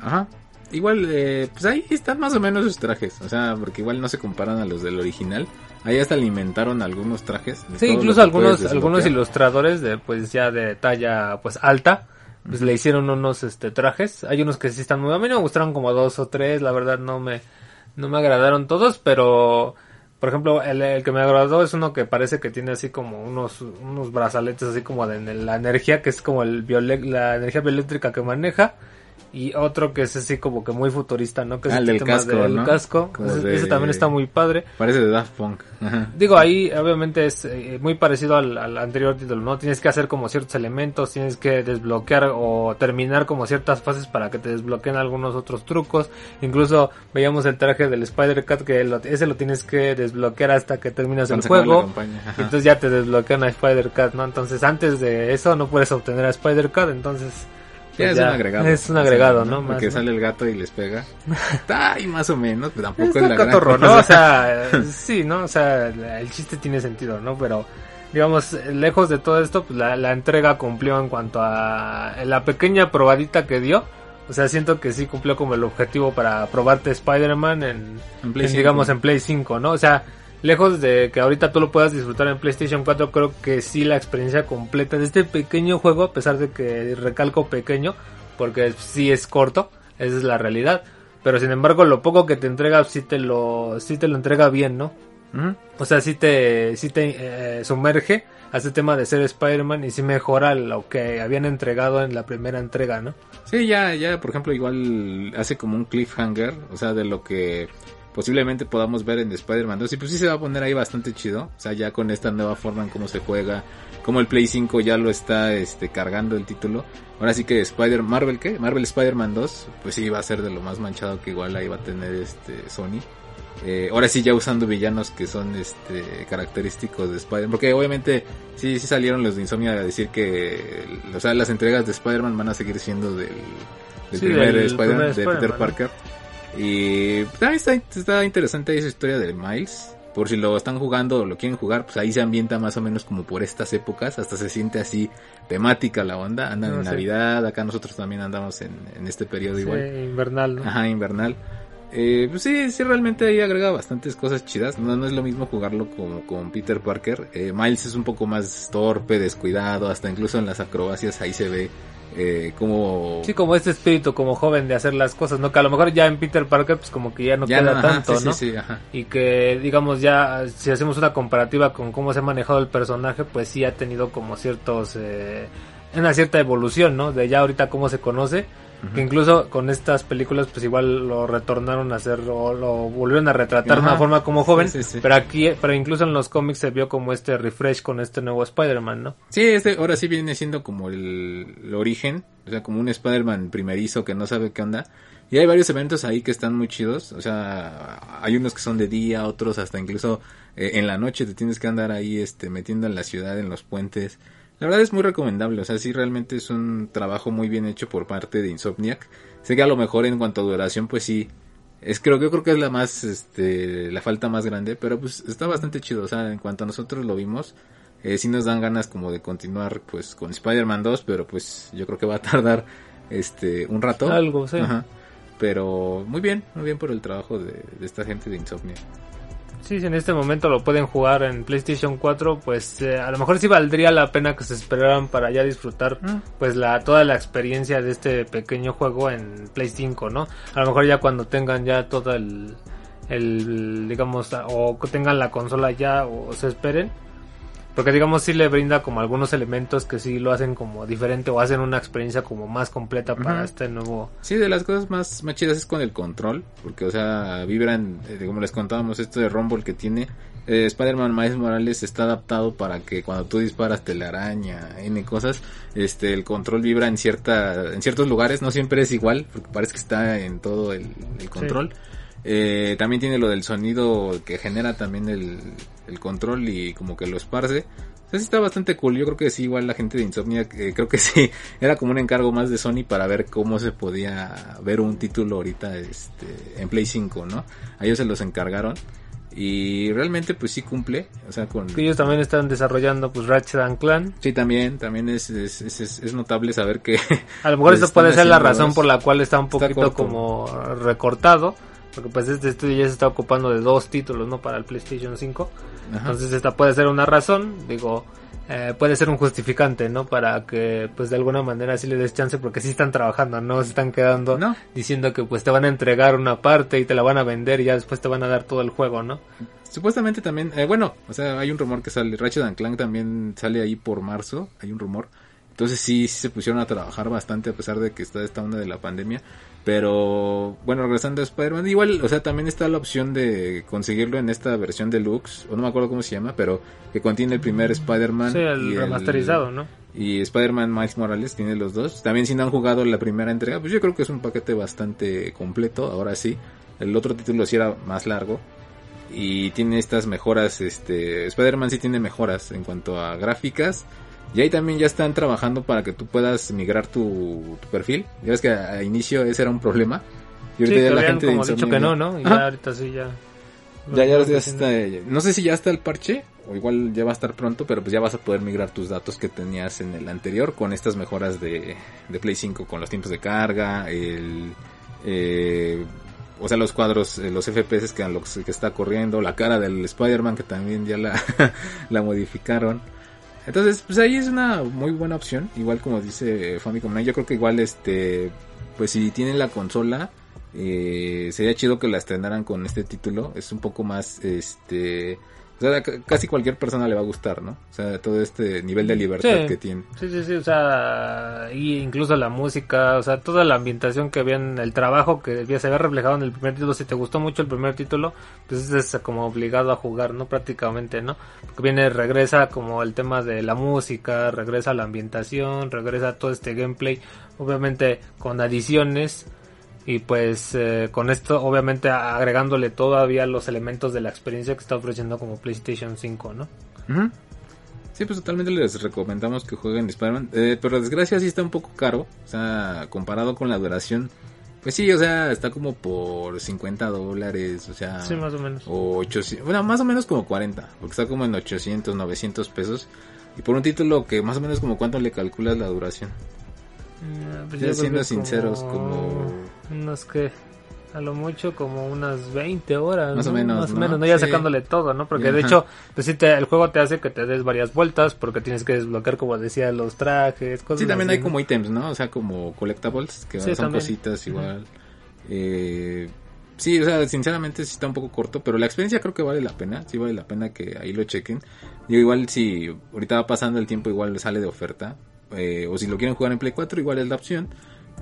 Ajá. Igual, eh, pues ahí están más o menos sus trajes. O sea, porque igual no se comparan a los del original. Ahí hasta le inventaron algunos trajes. Sí, incluso algunos algunos ilustradores de pues ya de talla pues alta pues le hicieron unos este trajes. Hay unos que sí están muy a mí me gustaron como dos o tres, la verdad no me no me agradaron todos, pero por ejemplo, el, que me agradó es uno que parece que tiene así como unos unos brazaletes así como de, la energía que es como el biole- la energía bioeléctrica que maneja y otro que es así como que muy futurista, ¿no? Que es Ah, el del tema casco, del ¿no? casco. Ese, de- ese también está muy padre. Parece de Daft Punk. Ajá. Digo, ahí obviamente es eh, muy parecido al, al anterior título, ¿no? Tienes que hacer como ciertos elementos, tienes que desbloquear o terminar como ciertas fases para que te desbloqueen algunos otros trucos. Incluso veíamos el traje del Spider-Cat que lo- ese lo tienes que desbloquear hasta que terminas el Cuando juego. ajá. Entonces ya te desbloquean a Spider-Cat, ¿no? Entonces antes de eso no puedes obtener a Spider-Cat, entonces... Ya pues es un agregado. Es un agregado, ¿no? Porque Más, ¿no? sale el gato y les pega. <laughs> Ahí más o menos, pero tampoco Está es la gran cotorro, cosa. ¿no? O sea, <laughs> sí, ¿no? O sea, el chiste tiene sentido, ¿no? Pero, digamos, lejos de todo esto, pues la, la entrega cumplió en cuanto a la pequeña probadita que dio. O sea, siento que sí cumplió como el objetivo para probarte Spider-Man en, En en, 5. digamos, en Play 5, ¿no? O sea, lejos de que ahorita tú lo puedas disfrutar en PlayStation 4, creo que sí la experiencia completa de este pequeño juego, a pesar de que recalco pequeño, porque sí es corto, esa es la realidad. Pero sin embargo, lo poco que te entrega, sí te lo, sí te lo entrega bien, ¿no? O sea, sí te, sí te eh, sumerge a este tema de ser Spider-Man y sí mejora lo que habían entregado en la primera entrega, ¿no? Sí, ya, ya, por ejemplo, igual hace como un cliffhanger, o sea, de lo que posiblemente podamos ver en Spider-Man 2. Y pues sí se va a poner ahí bastante chido, o sea, ya con esta nueva forma en cómo se juega, como el Play 5 ya lo está este, cargando el título. Ahora sí que Spider Marvel, ¿qué? Marvel Spider-Man 2, pues sí va a ser de lo más manchado que igual ahí va a tener este Sony. Eh, ahora sí ya usando villanos que son este característicos de Spider-Man. Porque obviamente sí, sí salieron los de Insomnia a decir que o sea, las entregas de Spider-Man van a seguir siendo del, del Sí, primer Spider-Man, de Peter ¿no? Y pues, ahí está, está interesante esa historia de Miles. Por si lo están jugando o lo quieren jugar, pues ahí se ambienta más o menos como por estas épocas. Hasta se siente así temática la onda. Andan No, en sí. Navidad, acá nosotros también andamos en, en este periodo Sí, igual. invernal, ¿no? Ajá, invernal. Eh, pues sí, sí, realmente ahí agrega bastantes cosas chidas. No, no es lo mismo jugarlo como con Peter Parker. Eh, Miles es un poco más torpe, descuidado, hasta incluso en las acrobacias ahí se ve eh, como... Sí, como este espíritu como joven de hacer las cosas, ¿no? Que a lo mejor ya en Peter Parker pues como que ya no ya queda no, ajá, tanto, sí, ¿no? sí, sí, ajá. Y que digamos ya si hacemos una comparativa con cómo se ha manejado el personaje, pues sí ha tenido como ciertos eh, una cierta evolución, ¿no? De ya ahorita cómo se conoce, Ujú. que incluso con estas películas pues igual lo retornaron a hacer o lo volvieron a retratar de una forma como joven, Sí, sí, sí. pero aquí pero incluso en los cómics se vio como este refresh con este nuevo Spider-Man, ¿no? Sí, este ahora sí viene siendo como el, el origen, o sea, como un Spider-Man primerizo que no sabe qué onda. Y hay varios eventos ahí que están muy chidos, o sea, hay unos que son de día, otros hasta incluso eh, en la noche te tienes que andar ahí este metiendo en la ciudad, en los puentes. La verdad es muy recomendable, o sea, sí realmente es un trabajo muy bien hecho por parte de Insomniac. Sé que a lo mejor en cuanto a duración, pues sí, es creo que creo que es la más, este, la falta más grande, pero pues está bastante chido, o sea, en cuanto a nosotros lo vimos, eh, sí nos dan ganas como de continuar pues con Spider-Man 2, pero pues yo creo que va a tardar este un rato. Algo, sí. Ajá. Pero muy bien, muy bien por el trabajo de, de esta gente de Insomnia. Sí, si en este momento lo pueden jugar en PlayStation 4, pues eh, a lo mejor sí valdría la pena que se esperaran para ya disfrutar Mm. pues la toda la experiencia de este pequeño juego en Play 5, ¿no? A lo mejor ya cuando tengan ya todo el, el digamos, o tengan la consola ya o se esperen. Porque digamos sí le brinda como algunos elementos que sí lo hacen como diferente o hacen una experiencia como más completa para este nuevo... Sí, de las cosas más, más chidas es con el control, porque, o sea, vibran, eh, como les contábamos, esto de Rumble que tiene. eh, Spider-Man Miles Morales está adaptado para que cuando tú disparas telaraña, N cosas, este, el control vibra en cierta, en ciertos lugares, no siempre es igual, porque parece que está en todo el, el control. Eh, también tiene lo del sonido que genera también el, el control y como que lo esparce. O sea, sí está bastante cool. Yo creo que sí, igual la gente de Insomnia, eh, creo que <laughs> sí, era como un encargo más de Sony para ver cómo se podía ver un título ahorita este, en Play 5, ¿no? A ellos se los encargaron. Y realmente pues sí cumple. O sea, con... Ellos también están desarrollando pues Ratchet and Clan. Sí, también, también es, es, es, es- es notable saber que... A lo mejor <laughs> están puede ser la razón por la cual está un poquito como recortado. Porque pues este estudio ya se está ocupando de dos títulos, ¿no? Para el PlayStation 5. Ajá. Entonces esta puede ser una razón, digo, eh, puede ser un justificante, ¿no? Para que pues de alguna manera sí le des chance porque sí están trabajando, no se están quedando No. diciendo que pues te van a entregar una parte y te la van a vender y ya después te van a dar todo el juego, ¿no? Supuestamente también, eh, bueno, o sea, hay un rumor que sale, Ratchet and Clank también sale ahí por marzo, hay un rumor. Entonces sí, sí se pusieron a trabajar bastante a pesar de que está esta onda de la pandemia. Pero bueno, regresando a Spider-Man, igual, o sea, también está la opción de conseguirlo en esta versión deluxe, o no me acuerdo cómo se llama, pero que contiene el primer Spider-Man. Sí, el y remasterizado, ¿no? Y Spider-Man Miles Morales tiene los dos. También si no han jugado la primera entrega, pues yo creo que es un paquete bastante completo, ahora sí. El otro título sí era más largo. Y tiene estas mejoras, este... Spider-Man sí tiene mejoras en cuanto a gráficas. Y ahí también ya están trabajando para que tú puedas migrar tu, tu perfil. Ya ves que a, a inicio ese era un problema. Y ahorita ya la gente de como dicho que no, ¿no? Y ya ahorita sí ya. ya, ya, ya está, no sé si ya está el parche o igual ya va a estar pronto, pero pues ya vas a poder migrar tus datos que tenías en el anterior con estas mejoras de, de Play 5, con los tiempos de carga, el, eh, o sea, los cuadros, eh, los FPS que, a lo que está corriendo, la cara del Spider-Man que también ya la, <laughs> la modificaron. Entonces, pues ahí es una muy buena opción, igual como dice Famicom yo creo que igual este, pues si tienen la consola, eh, sería chido que la estrenaran con este título. Es un poco más, este, sea, casi cualquier persona le va a gustar, ¿no? O sea, todo este nivel de libertad Sí. que tiene. Sí, sí, sí, o sea, y incluso la música, o sea, toda la ambientación que había en el trabajo que ya se había reflejado en el primer título, si te gustó mucho el primer título, pues es como obligado a jugar, ¿no? Prácticamente, ¿no? Porque viene, regresa como el tema de la música, regresa la ambientación, regresa todo este gameplay, obviamente con adiciones, y pues eh, con esto obviamente agregándole todavía los elementos de la experiencia que está ofreciendo como PlayStation 5, ¿no? Sí, pues totalmente les recomendamos que jueguen Spider-Man. Eh, pero desgracia sí está un poco caro. O sea, comparado con la duración. Pues sí, o sea, está como por 50 dólares. O sea, Sí, más o menos. o 800, bueno, más o menos como 40, porque está como en 800, 900 pesos. Y por un título que más o menos como cuánto le calculas la duración. Mm, pues Ya siendo sinceros, como- Unos que... A lo mucho como unas 20 horas. Más o ¿no? menos, Más o ¿no? menos, ¿no? Ya Sí. sacándole todo, ¿no? Porque de hecho, pues sí, te- el juego te hace que te des varias vueltas porque tienes que desbloquear, como decía, los trajes, cosas Sí, también así, hay ¿no? como ítems, ¿no? O sea, como collectibles, que Sí, son también. cositas igual. Eh, sí, o sea, sinceramente sí está un poco corto, pero la experiencia creo que vale la pena. Sí vale la pena que ahí lo chequen. Digo, igual si ahorita va pasando el tiempo, igual sale de oferta. eh, o si lo quieren jugar en Play 4, igual es la opción.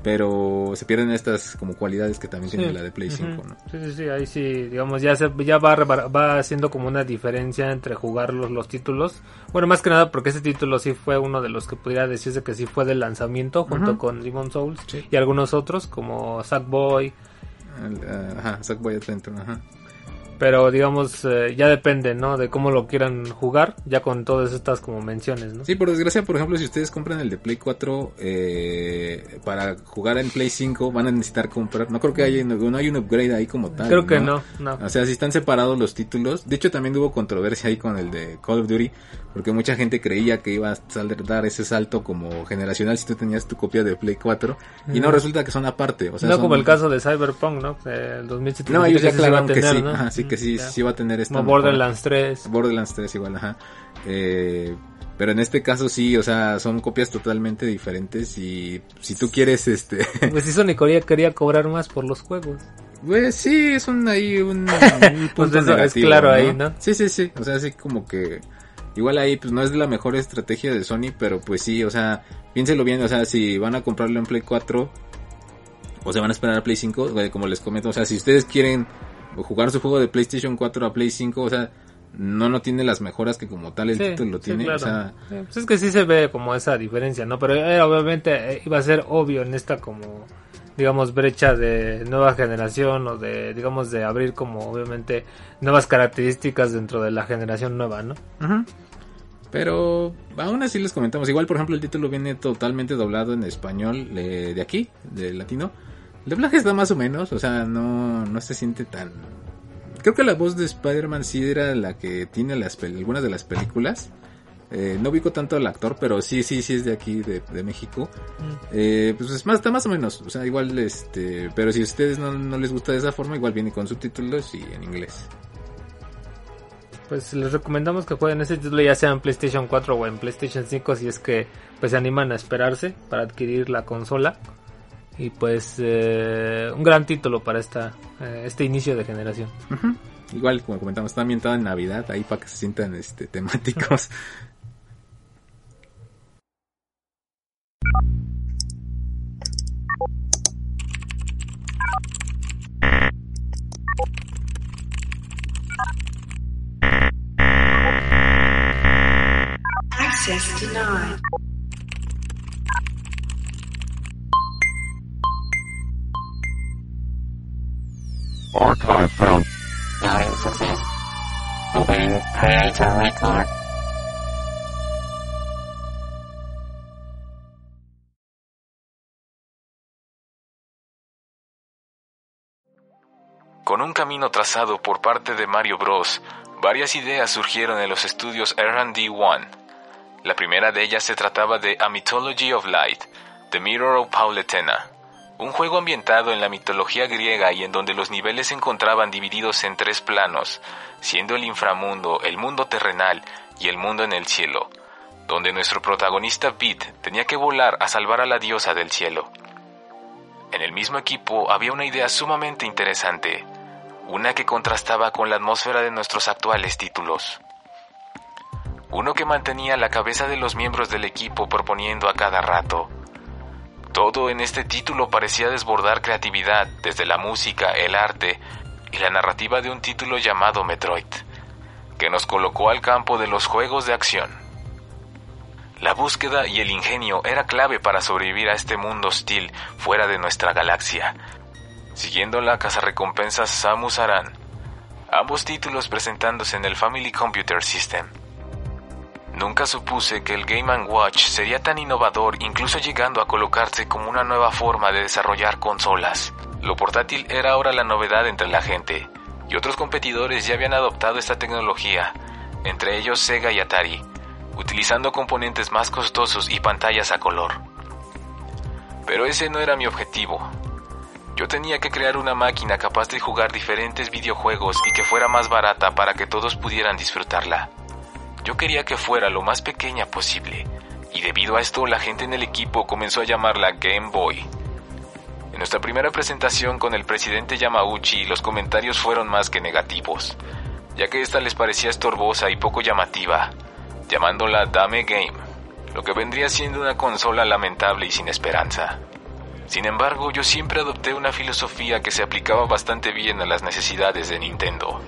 Pero se pierden estas como cualidades que también tiene la de Play Ujú. 5, ¿no? Sí, sí, sí, ahí sí, digamos, ya se, ya va, va haciendo como una diferencia entre jugar los, los títulos. Bueno, más que nada porque ese título sí fue uno de los que pudiera decirse que sí fue del lanzamiento junto Ujú. con Demon Souls Sí. y algunos otros como Sackboy. El, ah, ajá, Sackboy ajá. Pero digamos, eh, ya depende, ¿no? De cómo lo quieran jugar, ya con todas estas como menciones, ¿no? Sí, por desgracia, por ejemplo, si ustedes compran el de Play 4 eh, para jugar en Play 5, van a necesitar comprar. No creo que haya, no hay un upgrade ahí como tal. Creo que no, no. O sea, si están separados los títulos. De hecho, también hubo controversia ahí con el de Call of Duty, porque mucha gente creía que iba a dar ese salto como generacional si tú tenías tu copia de Play 4 y no resulta que son aparte. O sea, no como el caso de Cyberpunk, ¿no? El 2007. No, ellos ya aclararon que sí. Ajá, sí, que sí, sí va a tener esta. Como Borderlands 3. Borderlands 3 igual, ajá. Eh, pero en este caso sí, o sea, son copias totalmente diferentes y si tú quieres este... <laughs> Pues si Sony quería, quería cobrar más por los juegos. Pues sí, es un ahí un, <laughs> pues es claro ahí, ¿no? Sí, sí, sí, o sea, así como que igual ahí pues no es la mejor estrategia de Sony, pero pues sí, o sea, piénselo bien, o sea, si van a comprarlo en Play 4 o se van a esperar a Play 5, como les comento, o sea, si ustedes quieren jugar su juego de PlayStation 4 a Play 5, o sea, no no tiene las mejoras que como tal el título lo tiene, o sea, pues es que sí se ve como esa diferencia, ¿no? Pero eh, obviamente eh, iba a ser obvio en esta como digamos brecha de nueva generación o de digamos de abrir como obviamente nuevas características dentro de la generación nueva, ¿no? Pero aún así les comentamos, igual por ejemplo el título viene totalmente doblado en español de, de aquí, de latino. El doblaje está más o menos, o sea, no, no se siente tan... Creo que la voz de Spider-Man sí era la que tiene las algunas de las películas. Eh, no ubico tanto al actor, pero sí, sí, sí es de aquí, de, México. Mm. Eh, pues es más, está más o menos. O sea, igual, este, pero si a ustedes no, no les gusta de esa forma, igual viene con subtítulos y en inglés. Pues les recomendamos que jueguen ese título ya sea en PlayStation 4 o en PlayStation 5 si es que pues se animan a esperarse para adquirir la consola. Y pues eh, un gran título para esta eh, este inicio de generación. Igual, como comentamos, está ambientado en Navidad, ahí para que se sientan este, temáticos. <laughs> Access denied. Archive found. Not success. Opening creator record. Con un camino trazado por parte de Mario Bros, varias ideas surgieron en los estudios R&D1. La primera de ellas se trataba de A Mythology of Light, The Mirror of Pauletena, un juego ambientado en la mitología griega y en donde los niveles se encontraban divididos en tres planos, siendo el inframundo, el mundo terrenal y el mundo en el cielo, donde nuestro protagonista Pete tenía que volar a salvar a la diosa del cielo. En el mismo equipo había una idea sumamente interesante, una que contrastaba con la atmósfera de nuestros actuales títulos. Uno que mantenía la cabeza de los miembros del equipo proponiendo a cada rato, todo en este título parecía desbordar creatividad, desde la música, el arte y la narrativa de un título llamado Metroid, que nos colocó al campo de los juegos de acción. La búsqueda y el ingenio era clave para sobrevivir a este mundo hostil fuera de nuestra galaxia. Siguiendo la cazarrecompensas Samus Aran, ambos títulos presentándose en el Family Computer System. Nunca supuse que el Game ⁇ Watch sería tan innovador incluso llegando a colocarse como una nueva forma de desarrollar consolas. Lo portátil era ahora la novedad entre la gente, y otros competidores ya habían adoptado esta tecnología, entre ellos Sega y Atari, utilizando componentes más costosos y pantallas a color. Pero ese no era mi objetivo. Yo tenía que crear una máquina capaz de jugar diferentes videojuegos y que fuera más barata para que todos pudieran disfrutarla. Yo quería que fuera lo más pequeña posible, y debido a esto la gente en el equipo comenzó a llamarla Game Boy. En nuestra primera presentación con el presidente Yamauchi los comentarios fueron más que negativos, ya que esta les parecía estorbosa y poco llamativa, llamándola Dame Game, lo que vendría siendo una consola lamentable y sin esperanza. Sin embargo, yo siempre adopté una filosofía que se aplicaba bastante bien a las necesidades de Nintendo,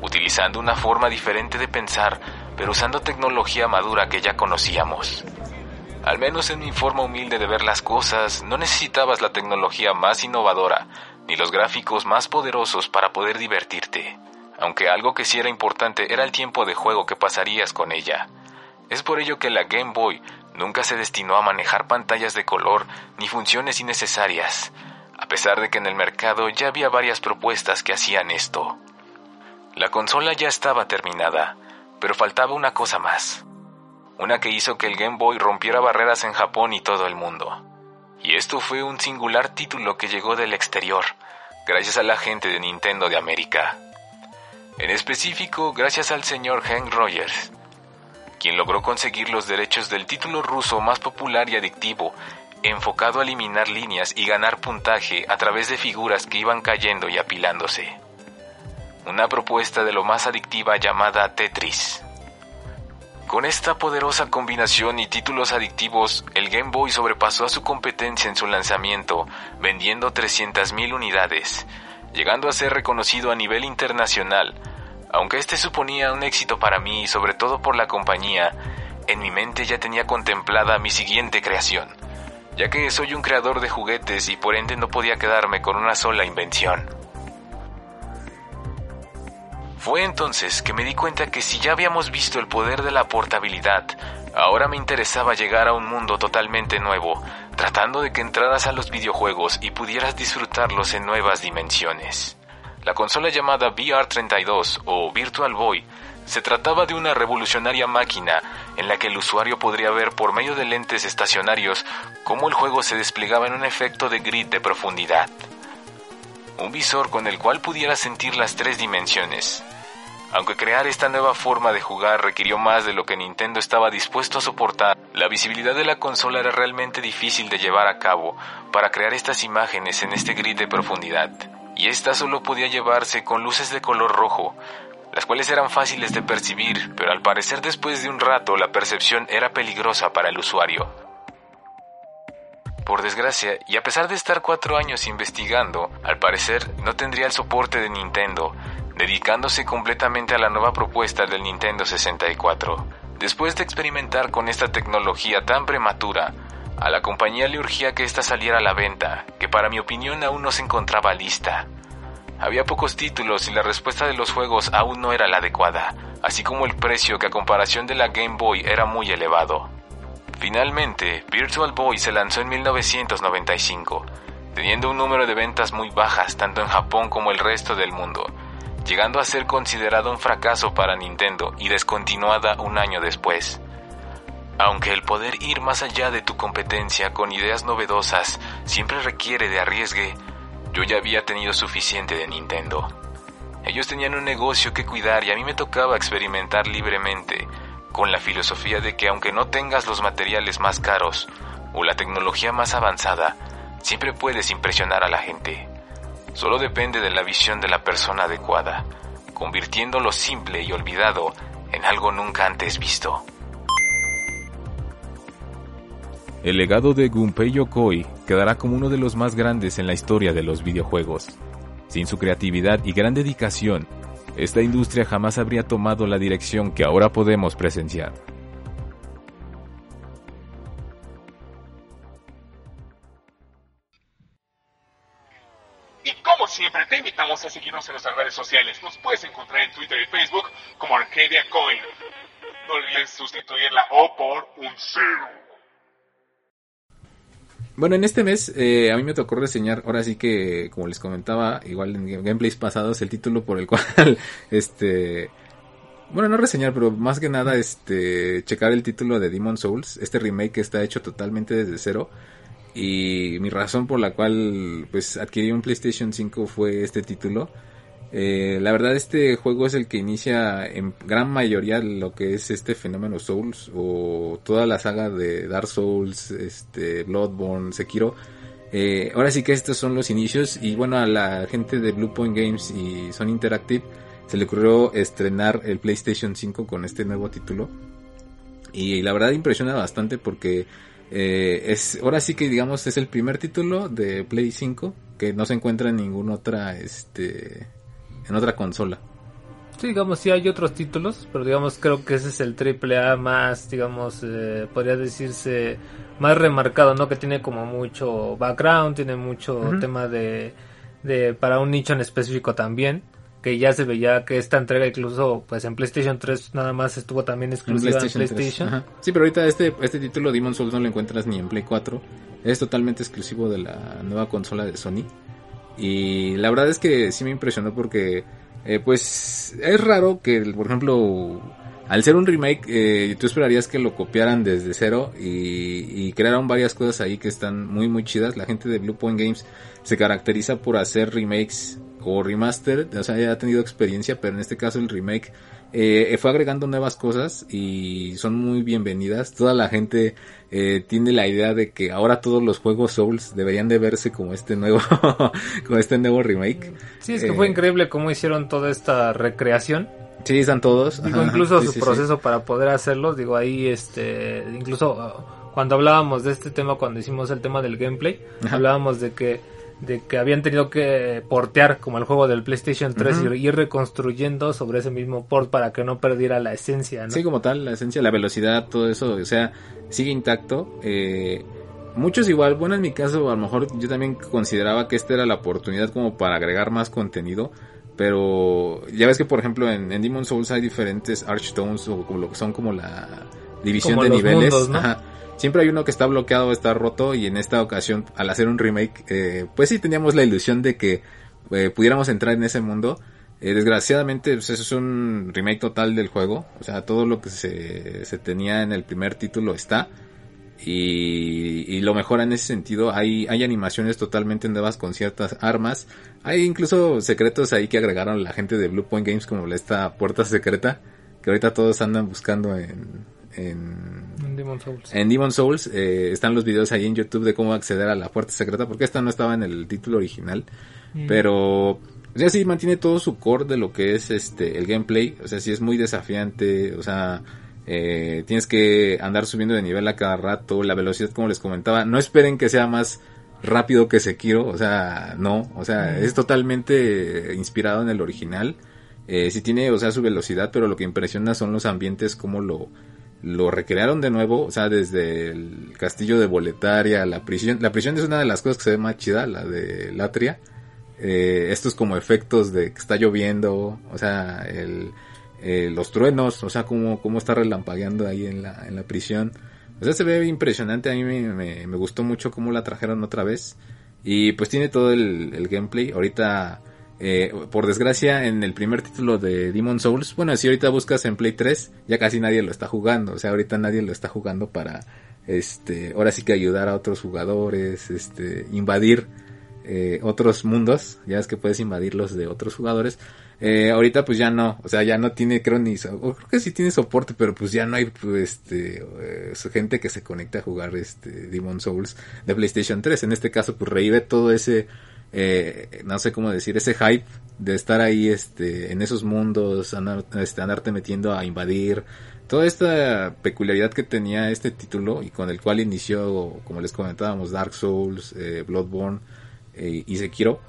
utilizando una forma diferente de pensar pero usando tecnología madura que ya conocíamos. Al menos en mi forma humilde de ver las cosas, no necesitabas la tecnología más innovadora, ni los gráficos más poderosos para poder divertirte. aunque algo que sí era importante era el tiempo de juego que pasarías con ella. Es por ello que la Game Boy nunca se destinó a manejar pantallas de color ni funciones innecesarias, a pesar de que en el mercado ya había varias propuestas que hacían esto. La consola ya estaba terminada, pero faltaba una cosa más. Una que hizo que el Game Boy rompiera barreras en Japón y todo el mundo. Y esto fue un singular título que llegó del exterior, gracias a la gente de Nintendo de América. En específico, gracias al señor Hank Rogers, quien logró conseguir los derechos del título ruso más popular y adictivo, enfocado a eliminar líneas y ganar puntaje a través de figuras que iban cayendo y apilándose. Una propuesta de lo más adictiva llamada Tetris. Con esta poderosa combinación y títulos adictivos, el Game Boy sobrepasó a su competencia en su lanzamiento, vendiendo 300.000 unidades, llegando a ser reconocido a nivel internacional. Aunque este suponía un éxito para mí y sobre todo por la compañía, en mi mente ya tenía contemplada mi siguiente creación, ya que soy un creador de juguetes y por ende no podía quedarme con una sola invención. Fue entonces que me di cuenta que si ya habíamos visto el poder de la portabilidad, ahora me interesaba llegar a un mundo totalmente nuevo, tratando de que entraras a los videojuegos y pudieras disfrutarlos en nuevas dimensiones. La consola llamada VR32 o Virtual Boy se trataba de una revolucionaria máquina en la que el usuario podría ver por medio de lentes estacionarios cómo el juego se desplegaba en un efecto de grid de profundidad. Un visor con el cual pudiera sentir las tres dimensiones, aunque crear esta nueva forma de jugar requirió más de lo que Nintendo estaba dispuesto a soportar, la visibilidad de la consola era realmente difícil de llevar a cabo para crear estas imágenes en este grid de profundidad. Y esta solo podía llevarse con luces de color rojo, las cuales eran fáciles de percibir, pero al parecer después de un rato la percepción era peligrosa para el usuario. Por desgracia, y a pesar de estar cuatro años investigando, al parecer no tendría el soporte de Nintendo, dedicándose completamente a la nueva propuesta del Nintendo 64. Después de experimentar con esta tecnología tan prematura, a la compañía le urgía que ésta saliera a la venta, que para mi opinión aún no se encontraba lista. Había pocos títulos y la respuesta de los juegos aún no era la adecuada, así como el precio que a comparación de la Game Boy era muy elevado. Finalmente, Virtual Boy se lanzó en 1995, teniendo un número de ventas muy bajas tanto en Japón como el resto del mundo, llegando a ser considerado un fracaso para Nintendo y descontinuada un año después. Aunque el poder ir más allá de tu competencia con ideas novedosas siempre requiere de arriesgue, yo ya había tenido suficiente de Nintendo. Ellos tenían un negocio que cuidar y a mí me tocaba experimentar libremente, con la filosofía de que aunque no tengas los materiales más caros o la tecnología más avanzada, siempre puedes impresionar a la gente. Solo depende de la visión de la persona adecuada, convirtiendo lo simple y olvidado en algo nunca antes visto. El legado de Gunpei Yokoi quedará como uno de los más grandes en la historia de los videojuegos. Sin su creatividad y gran dedicación, esta industria jamás habría tomado la dirección que ahora podemos presenciar. Y como siempre, te invitamos a seguirnos en nuestras redes sociales. Nos puedes encontrar en Twitter y Facebook como Arcadia Coin. No olvides sustituir la O por un cero. Bueno, en este mes eh, a mí me tocó reseñar, ahora sí que, como les comentaba, igual en gameplays pasados, el título por el <laughs> cual, este, bueno, no reseñar, pero más que nada, este, checar el título de Demon Souls, este remake que está hecho totalmente desde cero. Y mi razón por la cual, pues, adquirí un PlayStation 5 fue este título. Eh, la verdad este juego es el que inicia en gran mayoría lo que es este fenómeno Souls o toda la saga de Dark Souls, este Bloodborne, Sekiro. Eh, ahora sí que estos son los inicios y bueno a la gente de Blue Point Games y Sony Interactive se le ocurrió estrenar el PlayStation 5 con este nuevo título y la verdad impresiona bastante porque eh, es ahora sí que digamos es el primer título de Play 5 que no se encuentra en ninguna otra este en otra consola. Sí, digamos, sí hay otros títulos, pero digamos, creo que ese es el triple A más, digamos, eh, podría decirse, más remarcado, ¿no? Que tiene como mucho background, tiene mucho tema de, de, para un nicho en específico también. que ya se veía que esta entrega incluso pues en PlayStation 3 nada más estuvo también exclusiva en PlayStation. Sí, pero ahorita este, este título Demon Souls no lo encuentras ni en Play 4. Es totalmente exclusivo de la nueva consola de Sony. Y la verdad es que sí me impresionó porque eh, pues es raro que, por ejemplo, al ser un remake, eh, tú esperarías que lo copiaran desde cero y, y, crearon varias cosas ahí que están muy muy chidas. La gente de Blue Point Games se caracteriza por hacer remakes o remaster, o sea, ya ha tenido experiencia, pero en este caso el remake eh, fue agregando nuevas cosas y son muy bienvenidas. Toda la gente eh, tiene la idea de que ahora todos los juegos Souls deberían de verse como este nuevo, <laughs> como este nuevo remake. Sí, es que fue increíble cómo hicieron toda esta recreación Sí, están todos. Digo, incluso su proceso para poder hacerlos, digo, ahí, este, incluso uh, cuando hablábamos de este tema, cuando hicimos el tema del gameplay, hablábamos de que de que habían tenido que portear como el juego del PlayStation 3 y ir reconstruyendo sobre ese mismo port para que no perdiera la esencia, ¿no? Sí, como tal, la esencia, la velocidad, todo eso, o sea, sigue intacto. Eh, muchos igual, bueno, en mi caso, a lo mejor yo también consideraba que esta era la oportunidad como para agregar más contenido pero ya ves que, por ejemplo, en, en Demon Souls hay diferentes Archstones o como lo que son como la división de niveles. Siempre hay uno que está bloqueado, está roto y en esta ocasión, al hacer un remake, eh, pues sí teníamos la ilusión de que eh, pudiéramos entrar en ese mundo. Eh, desgraciadamente, pues eso es un remake total del juego. O sea, todo lo que se, se tenía en el primer título está y, lo mejora en ese sentido. Hay, hay animaciones totalmente nuevas con ciertas armas. Hay incluso secretos ahí que agregaron la gente de Blue Point Games como esta puerta secreta que ahorita todos andan buscando en, en, Demon Souls. En Demon Souls eh, están los videos ahí en YouTube de cómo acceder a la puerta secreta porque esta no estaba en el título original. Mm. Pero o sea, sí mantiene todo su core de lo que es este el gameplay. O sea, sí es muy desafiante. O sea, eh, tienes que andar subiendo de nivel a cada rato, la velocidad como les comentaba, no esperen que sea más rápido que Sekiro, o sea, no, o sea, es totalmente inspirado en el original. Eh, sí tiene, o sea, su velocidad, pero lo que impresiona son los ambientes, como lo, lo recrearon de nuevo, o sea, desde el castillo de Boletaria, la prisión, la prisión es una de las cosas que se ve más chida, la de Latria. Eh, estos como efectos de que está lloviendo, o sea, el, eh, los truenos, o sea, cómo, cómo está relampagueando ahí en la, en la prisión. O sea, se ve impresionante, a mí me, me, gustó mucho cómo la trajeron otra vez. Y pues tiene todo el, gameplay. Ahorita, eh, por desgracia, en el primer título de Demon Souls, bueno, si ahorita buscas en Play 3, ya casi nadie lo está jugando. O sea, ahorita nadie lo está jugando para, este, ahora sí que ayudar a otros jugadores, este, invadir eh, otros mundos. Ya es que puedes invadirlos de otros jugadores. Eh, ahorita pues ya no, o sea, ya no tiene, creo ni, creo que sí tiene soporte, pero pues ya no hay, pues, este, eh, gente que se conecta a jugar este Demon Souls de PlayStation 3. En este caso pues revive todo ese, eh, no sé cómo decir, ese hype de estar ahí, este, en esos mundos, este, andarte metiendo a invadir, toda esta peculiaridad que tenía este título y con el cual inició, como les comentábamos, Dark Souls, eh, Bloodborne y Sekiro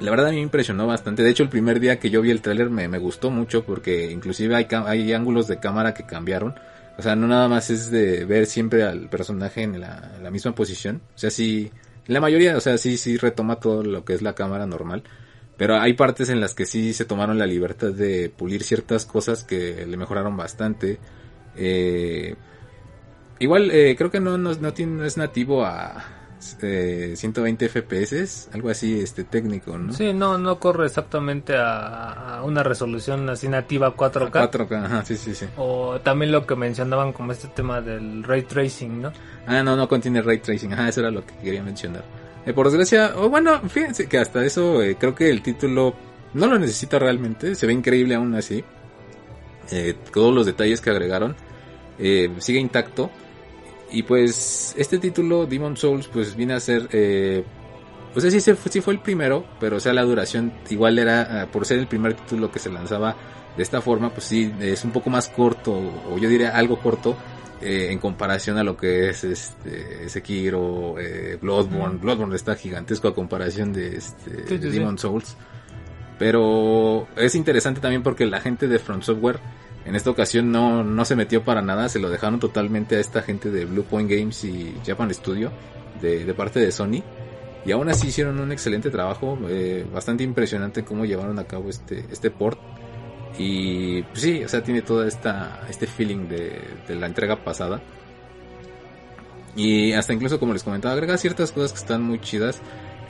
la verdad a mí me impresionó bastante. De hecho, el primer día que yo vi el tráiler me, me, gustó mucho porque inclusive hay, hay ángulos de cámara que cambiaron. O sea, no nada más es de ver siempre al personaje en la, la misma posición. O sea, sí, la mayoría, o sea, sí, sí retoma todo lo que es la cámara normal. Pero hay partes en las que sí se tomaron la libertad de pulir ciertas cosas que le mejoraron bastante. Eh, igual, eh, creo que no, tiene, no es nativo a, 120 eh, FPS, algo así este técnico, ¿no? Sí, no no corre exactamente a, una resolución así nativa 4K. 4K, ajá, sí, sí, sí. O también lo que mencionaban como este tema del ray tracing, ¿no? Ah, no, no contiene ray tracing, ajá, eso era lo que quería mencionar. Eh, por desgracia, o bueno, fíjense que hasta eso eh, creo que el título no lo necesita realmente, se ve increíble aún así. todos los detalles que agregaron sigue intacto y pues este título, Demon Souls, pues viene a ser... Eh, pues sí, sí, fue el primero, pero o sea, la duración igual era, ah, por ser el primer título que se lanzaba de esta forma, pues sí, es un poco más corto, o yo diría algo corto, eh, en comparación a lo que es este Sekiro, eh, Bloodborne. Bloodborne está gigantesco a comparación de, este, Demon Souls. Pero es interesante también porque la gente de Front Software en esta ocasión no, no se metió para nada, se lo dejaron totalmente a esta gente de Blue Point Games y Japan Studio de, parte de Sony. Y aún así hicieron un excelente trabajo, eh, bastante impresionante cómo llevaron a cabo este, este port. Y pues sí, o sea, tiene todo esta, este feeling de, de la entrega pasada. Y hasta incluso, como les comentaba, agrega ciertas cosas que están muy chidas.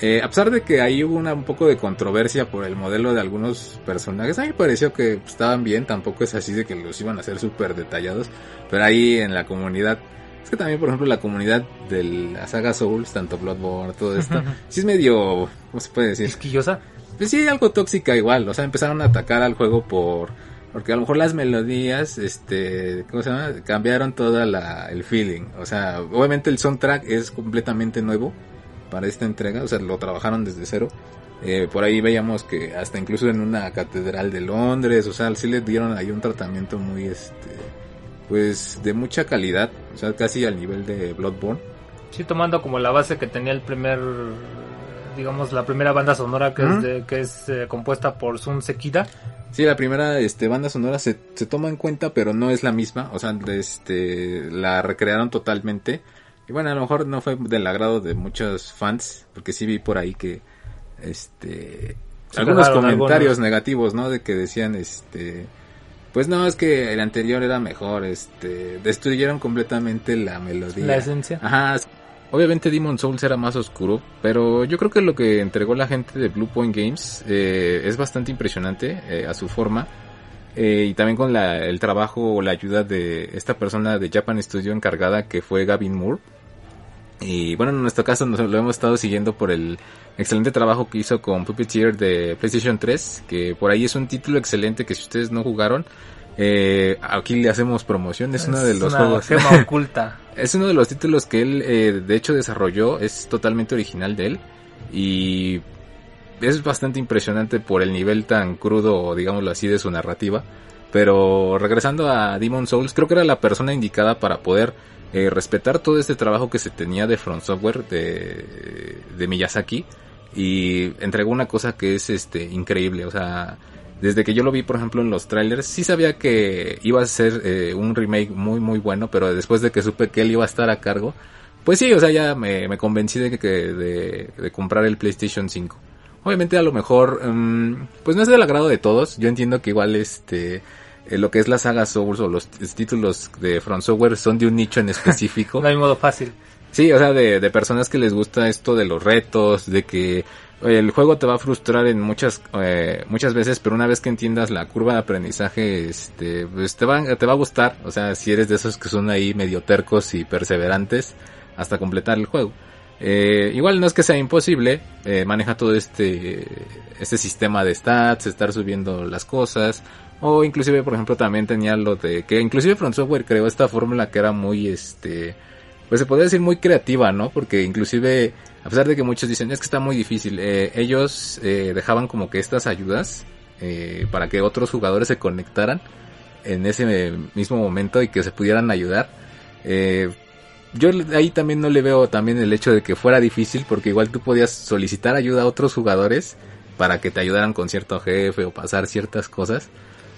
Eh, a pesar de que ahí hubo una, un poco de controversia por el modelo de algunos personajes, a mí me pareció que estaban bien, tampoco es así de que los iban a hacer súper detallados, pero ahí en la comunidad, es que también por ejemplo la comunidad de la saga Souls, tanto Bloodborne, todo esto, sí es medio, ¿cómo se puede decir? ¿Esquillosa? Pues sí, algo tóxica igual, o sea, empezaron a atacar al juego por... Porque a lo mejor las melodías, este, ¿cómo se llama? Cambiaron toda la, el feeling. O sea, obviamente el soundtrack es completamente nuevo para esta entrega, o sea, lo trabajaron desde cero. Eh, por ahí veíamos que hasta incluso en una catedral de Londres, o sea, sí le dieron ahí un tratamiento muy, este, pues de mucha calidad, o sea, casi al nivel de Bloodborne. Sí, tomando como la base que tenía el primer, digamos, la primera banda sonora que es, de, que es eh, compuesta por Sun Sekida. Sí, la primera este, banda sonora se, se toma en cuenta, pero no es la misma, o sea, este, la recrearon totalmente. Y bueno, a lo mejor no fue del agrado de muchos fans, porque sí vi por ahí que, este, Se algunos comentarios algunos. negativos, ¿no? De que decían, este, pues no, es que el anterior era mejor, este, destruyeron completamente la melodía. La esencia. Ajá. Obviamente Demon Souls era más oscuro, pero yo creo que lo que entregó la gente de Blue Point Games eh, es bastante impresionante eh, a su forma. Eh, y también con la, el trabajo o la ayuda de esta persona de Japan Studio encargada que fue Gavin Moore. Y bueno, en nuestro caso nos lo hemos estado siguiendo por el excelente trabajo que hizo con Puppeteer de PlayStation 3, que por ahí es un título excelente que si ustedes no jugaron, eh, aquí le hacemos promoción, es, uno de los una juegos. <laughs> oculta. Es uno de los títulos que él eh, de hecho desarrolló, es totalmente original de él y es bastante impresionante por el nivel tan crudo, digámoslo así, de su narrativa. Pero regresando a Demon Souls, creo que era la persona indicada para poder eh, respetar todo este trabajo que se tenía de From Software de, de Miyazaki y entregó una cosa que es este increíble, o sea, desde que yo lo vi, por ejemplo, en los trailers, sí sabía que iba a ser eh, un remake muy, muy bueno, pero después de que supe que él iba a estar a cargo, pues sí, o sea, ya me, me convencí de, que, de, de comprar el PlayStation 5. Obviamente a lo mejor, um, pues no es del agrado de todos, yo entiendo que igual este... eh, lo que es la saga Souls o los títulos de From Software son de un nicho en específico. <laughs> No hay modo fácil. Sí, o sea, de, de personas que les gusta esto de los retos, de que oye, el juego te va a frustrar en muchas eh, muchas veces, pero una vez que entiendas la curva de aprendizaje, este, pues te va, te va a gustar. O sea, si eres de esos que son ahí medio tercos y perseverantes hasta completar el juego. Eh, igual no es que sea imposible, eh, maneja todo este, este sistema de stats, estar subiendo las cosas, o inclusive, por ejemplo, también tenía lo de que inclusive From Software creó esta fórmula que era muy, este, pues se podría decir muy creativa, ¿no? Porque inclusive, a pesar de que muchos dicen, es que está muy difícil, eh, ellos eh, dejaban como que estas ayudas eh, para que otros jugadores se conectaran en ese mismo momento y que se pudieran ayudar. Eh, yo ahí también no le veo también el hecho de que fuera difícil porque igual tú podías solicitar ayuda a otros jugadores para que te ayudaran con cierto jefe o pasar ciertas cosas.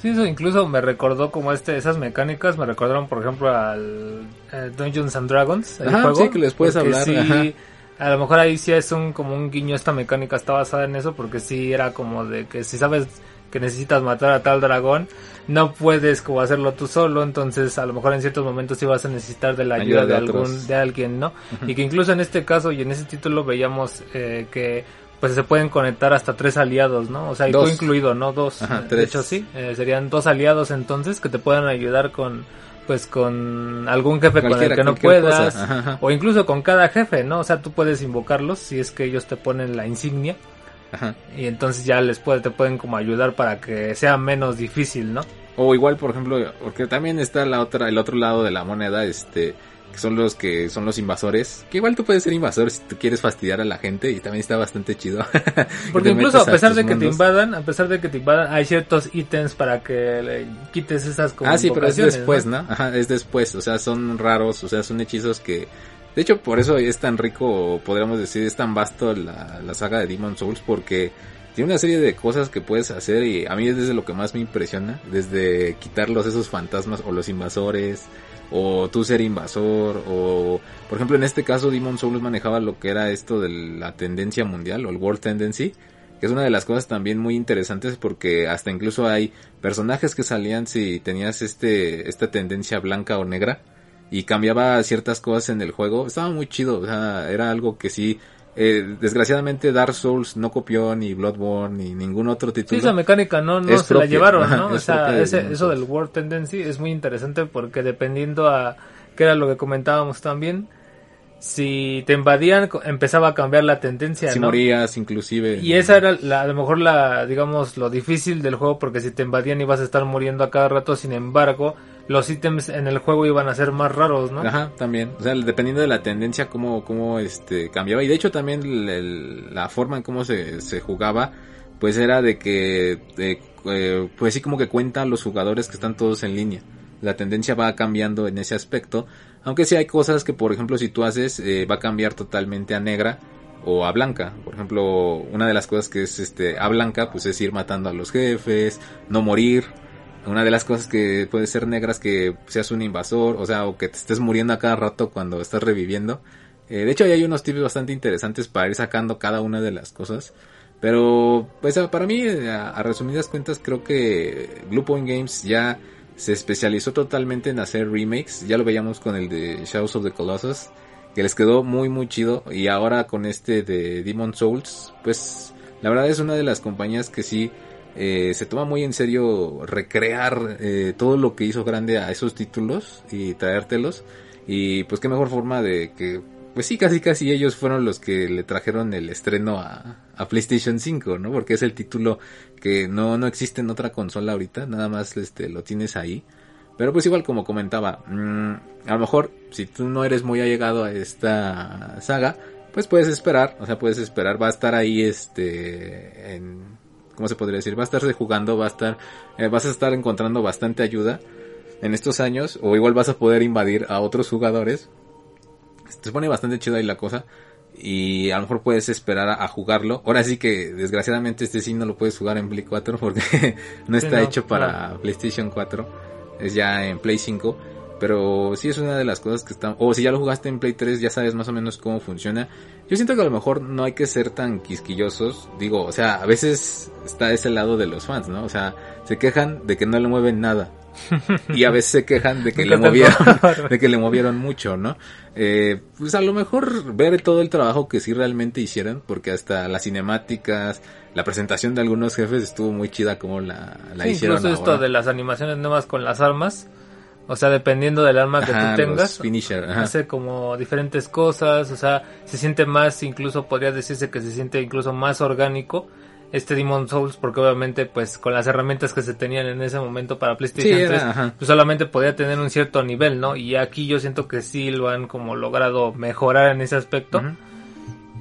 Sí, eso incluso me recordó como este, esas mecánicas me recordaron, por ejemplo, al eh, Dungeons and Dragons, el Ajá, juego. sí, que les puedes hablar, sí, ajá. a lo mejor ahí sí es un como un guiño esta mecánica está basada en eso porque sí era como de que si sabes que necesitas matar a tal dragón, no puedes como hacerlo tú solo, entonces a lo mejor en ciertos momentos sí vas a necesitar de la ayuda, Ayuda de de, algún de alguien, ¿no? Y que incluso en este caso y en ese título veíamos eh, que pues se pueden conectar hasta tres aliados, ¿no? O sea, y tú incluido, ¿no? Dos. Ajá, de hecho, sí. Eh, serían dos aliados entonces que te puedan ayudar con pues con algún jefe con el que no puedas cosa, ajá, ajá. o incluso con cada jefe, ¿no? O sea, tú puedes invocarlos si es que ellos te ponen la insignia Ajá. y entonces ya les puede, te pueden como ayudar para que sea menos difícil, ¿no? O igual, por ejemplo, porque también está la otra, el otro lado de la moneda, este, que son los que son los invasores. Que igual tú puedes ser invasor si tú quieres fastidiar a la gente y también está bastante chido. <laughs> Porque incluso a pesar de que te invadan, a pesar de que te invadan, hay ciertos ítems para que le quites esas como Ah, sí, pero es después, ¿no? Ajá, es después. O sea, son raros, o sea, son hechizos que... De hecho, por eso es tan rico, podríamos decir, es tan vasto la, la saga de Demon Souls, porque tiene una serie de cosas que puedes hacer y a mí es desde lo que más me impresiona, desde quitarlos esos fantasmas o los invasores, o tú ser invasor, o por ejemplo en este caso Demon Souls manejaba lo que era esto de la tendencia mundial o el World Tendency, que es una de las cosas también muy interesantes porque hasta incluso hay personajes que salían si tenías este esta tendencia blanca o negra y cambiaba ciertas cosas en el juego, estaba muy chido, o sea, era algo que sí eh, desgraciadamente Dark Souls no copió ni Bloodborne ni ningún otro título. Sí, esa mecánica no, no se la llevaron, ¿no? o sea, eso del World Tendency es muy interesante porque dependiendo a qué era lo que comentábamos también, si te invadían empezaba a cambiar la tendencia, si morías inclusive. Y esa era la, a lo mejor la, digamos, lo difícil del juego porque si te invadían ibas a estar muriendo a cada rato, sin embargo, los ítems en el juego iban a ser más raros, ¿no? Ajá, también. O sea, dependiendo de la tendencia, cómo, cómo este, cambiaba. Y de hecho también la forma en cómo se, se jugaba, pues era de que, eh, pues sí como que cuenta los jugadores que están todos en línea. La tendencia va cambiando en ese aspecto aunque sí hay cosas que, por ejemplo, si tú haces, eh, va a cambiar totalmente a negra o a blanca. Por ejemplo, una de las cosas que es este a blanca, pues es ir matando a los jefes, no morir. Una de las cosas que puede ser negras que seas un invasor, o sea, o que te estés muriendo a cada rato cuando estás reviviendo. Eh, de hecho, hay unos tips bastante interesantes para ir sacando cada una de las cosas. Pero, pues para mí, a, a resumidas cuentas, creo que Blue Point Games ya se especializó totalmente en hacer remakes. Ya lo veíamos con el de Shadows of the Colossus, que les quedó muy muy chido. Y ahora con este de Demon Souls, pues la verdad es una de las compañías que sí eh, se toma muy en serio recrear eh, todo lo que hizo grande a esos títulos y traértelos. Y pues qué mejor forma de que pues sí, casi casi ellos fueron los que le trajeron el estreno a, PlayStation 5, ¿no? Porque es el título que no, no existe en otra consola ahorita, nada más este, lo tienes ahí. Pero pues igual como comentaba, mm, a lo mejor si tú no eres muy allegado a esta saga, pues puedes esperar, o sea, puedes esperar, va a estar ahí este, en, ¿cómo se podría decir? Va a estarse jugando, va a estar, eh, vas a estar encontrando bastante ayuda en estos años, o igual vas a poder invadir a otros jugadores se pone bastante chido ahí la cosa. Y a lo mejor puedes esperar a, jugarlo. Ahora sí que desgraciadamente este sí no lo puedes jugar en Play 4 porque <laughs> no está hecho para PlayStation 4. Es ya en Play 5. Pero sí es una de las cosas que están... O si ya lo jugaste en Play 3 ya sabes más o menos cómo funciona. Yo siento que a lo mejor no hay que ser tan quisquillosos. Digo, o sea, a veces está ese lado de los fans, ¿no? O sea, se quejan de que no le mueven nada. <laughs> y a veces se quejan de que le movieron, <laughs> de que le movieron mucho, ¿no? Eh, pues a lo mejor ver todo el trabajo que sí realmente hicieron, porque hasta las cinemáticas, la presentación de algunos jefes estuvo muy chida como la, la hicieron. Incluso esto de las animaciones nuevas con las armas, o sea, dependiendo del arma que tú tengas, hace como diferentes cosas, o sea, se siente más, incluso podría decirse que se siente incluso más orgánico este Demon Souls porque obviamente pues con las herramientas que se tenían en ese momento para PlayStation 3 pues solamente podía tener un cierto nivel, ¿no? Y aquí yo siento que sí lo han como logrado mejorar en ese aspecto.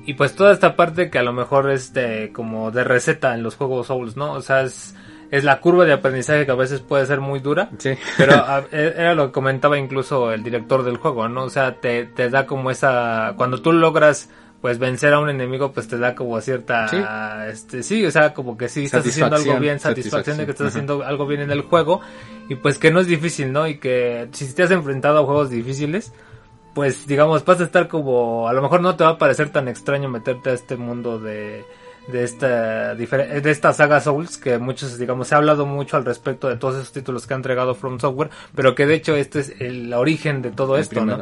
Y pues toda esta parte que a lo mejor es de, como de receta en los juegos Souls, ¿no? O sea, es, es la curva de aprendizaje que a veces puede ser muy dura. Sí. Pero <laughs> e, era lo que comentaba incluso el director del juego, ¿no? O sea, te, te da como esa... Cuando tú logras pues vencer a un enemigo pues te da como cierta ¿Sí? este sí o sea como que sí estás haciendo algo bien satisfacción, de que estás haciendo algo bien en el juego y pues que no es difícil no y que si te has enfrentado a juegos difíciles pues digamos vas a estar como a lo mejor no te va a parecer tan extraño meterte a este mundo de de esta de esta saga Souls que muchos digamos se ha hablado mucho al respecto de todos esos títulos que ha entregado From Software pero que de hecho este es el origen de todo esto no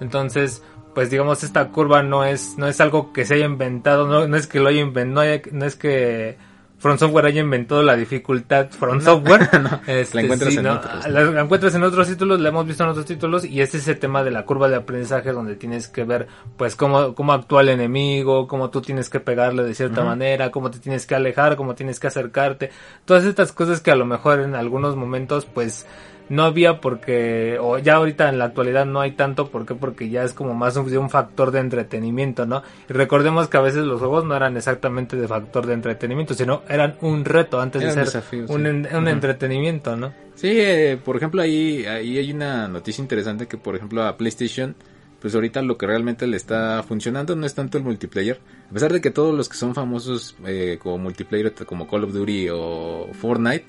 entonces pues digamos esta curva no es no es algo que se haya inventado no, no es que lo haya inventado no, es que Front Software haya inventado la dificultad Front Software. este, la encuentras en otros la, encuentras en otros títulos la hemos visto en otros títulos y es ese tema de la curva de aprendizaje donde tienes que ver pues cómo cómo actúa el enemigo cómo tú tienes que pegarle de cierta manera cómo te tienes que alejar cómo tienes que acercarte. Todas estas cosas que a lo mejor en algunos momentos pues no había porque, o ya ahorita en la actualidad no hay tanto, ¿por qué? Porque ya es como más un, un factor de entretenimiento, ¿no? Y recordemos que a veces los juegos no eran exactamente de factor de entretenimiento, sino eran un reto antes de ser un, un entretenimiento, ¿no? Sí, eh, por ejemplo, ahí, ahí hay una noticia interesante que, por ejemplo, a PlayStation pues ahorita lo que realmente le está funcionando no es tanto el multiplayer. A pesar de que todos los que son famosos eh, como multiplayer, como Call of Duty o Fortnite,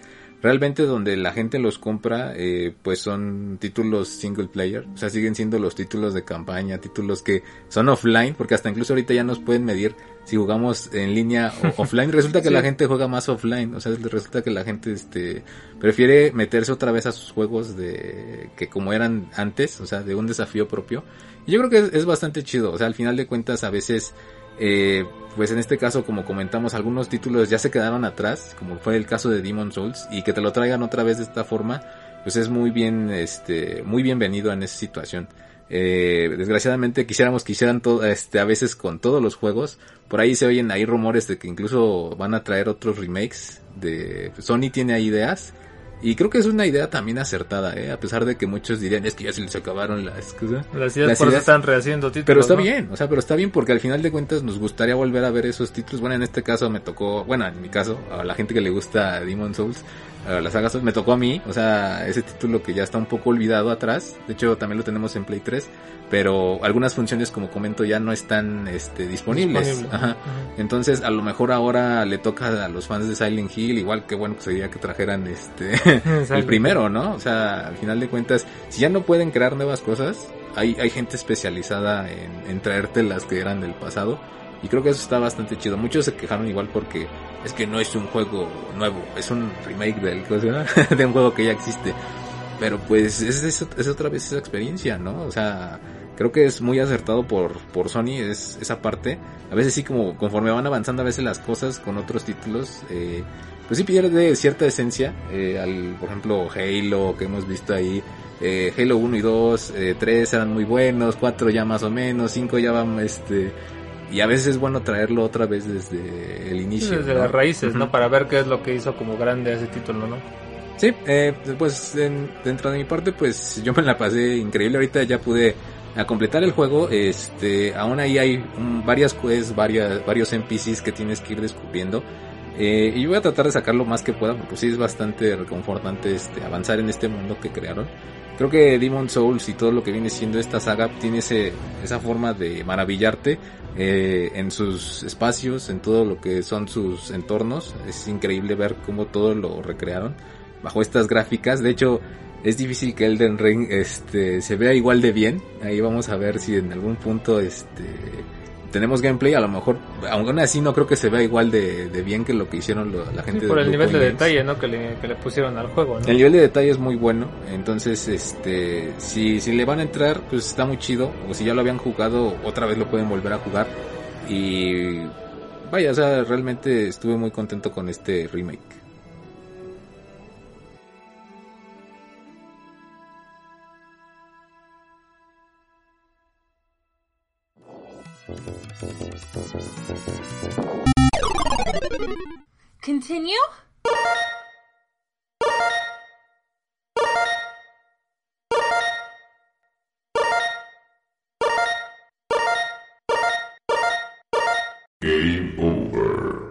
realmente donde la gente los compra, eh, pues son títulos single player, o sea, siguen siendo los títulos de campaña, títulos que son offline, porque hasta incluso ahorita ya nos pueden medir si jugamos en línea o <laughs> offline. Resulta que la gente juega más offline, o sea, resulta que la gente este prefiere meterse otra vez a sus juegos de que como eran antes, o sea, de un desafío propio. Y yo creo que es bastante chido, o sea, al final de cuentas a veces eh, pues en este caso, como comentamos, algunos títulos ya se quedaron atrás, como fue el caso de Demon Souls, y que te lo traigan otra vez de esta forma, pues es muy bien, este, muy bienvenido en esa situación. Eh, desgraciadamente quisiéramos que hicieran todo, este, a veces con todos los juegos. Por ahí se oyen ahí rumores de que incluso van a traer otros remakes de Sony tiene ideas y creo que es una idea también acertada, ¿eh? A pesar de que muchos dirían, es que ya se les acabaron las, las ideas. por están rehaciendo títulos. Pero está bien, o sea, pero está bien porque al final de cuentas nos gustaría volver a ver esos títulos. Bueno, en este caso me tocó, bueno, en mi caso, a la gente que le gusta Demon Souls, la saga Souls, me tocó a mí, o sea, ese título que ya está un poco olvidado atrás. De hecho, también lo tenemos en Play 3 pero algunas funciones como comento ya no están este, disponibles. Entonces a lo mejor ahora le toca a los fans de Silent Hill, igual que bueno que sería que trajeran este <laughs> el primero, ¿no? O sea, al final de cuentas, si ya no pueden crear nuevas cosas, hay, hay gente especializada en, en traerte las que eran del pasado. Y creo que eso está bastante chido. Muchos se quejaron igual porque es que no es un juego nuevo, es un remake del, <laughs> de un juego que ya existe. Pero pues es, otra vez esa experiencia, ¿no? O sea, creo que es muy acertado por, por Sony es, esa parte. A veces sí como conforme van avanzando a veces las cosas con otros títulos, eh, pues sí pierde cierta esencia. Eh, al, por ejemplo, Halo que hemos visto ahí. Eh, Halo 1 y 2, eh, 3 eran muy buenos, 4 ya más o menos, 5 ya van este... Y a veces es bueno traerlo otra vez desde el inicio. desde las raíces, ¿no? Para ver qué es lo que hizo como grande ese título, ¿no? Sí, eh, pues dentro de mi parte, pues yo me la pasé increíble. Ahorita ya pude a completar el juego. Este, aún ahí hay varias quests, varias, varios NPCs que tienes que ir descubriendo. Eh, y voy a tratar de sacar lo más que pueda, porque sí es bastante reconfortante este, avanzar en este mundo que crearon. Creo que Demon Souls y todo lo que viene siendo esta saga tiene ese, esa forma de maravillarte eh, en sus espacios, en todo lo que son sus entornos. Es increíble ver cómo todo lo recrearon bajo estas gráficas. De hecho, es difícil que Elden Ring este, se vea igual de bien. Ahí vamos a ver si en algún punto este, tenemos gameplay. A lo mejor, aún así no creo que se vea igual de, bien que lo que hicieron la gente. Sí, por el nivel de detalle ¿no? que, le, que le pusieron al juego. ¿no? El nivel de detalle es muy bueno. Entonces, este, si, si le van a entrar, pues está muy chido. O si ya lo habían jugado, otra vez lo pueden volver a jugar. Y vaya, o sea, realmente estuve muy contento con este remake. Continue? Game over.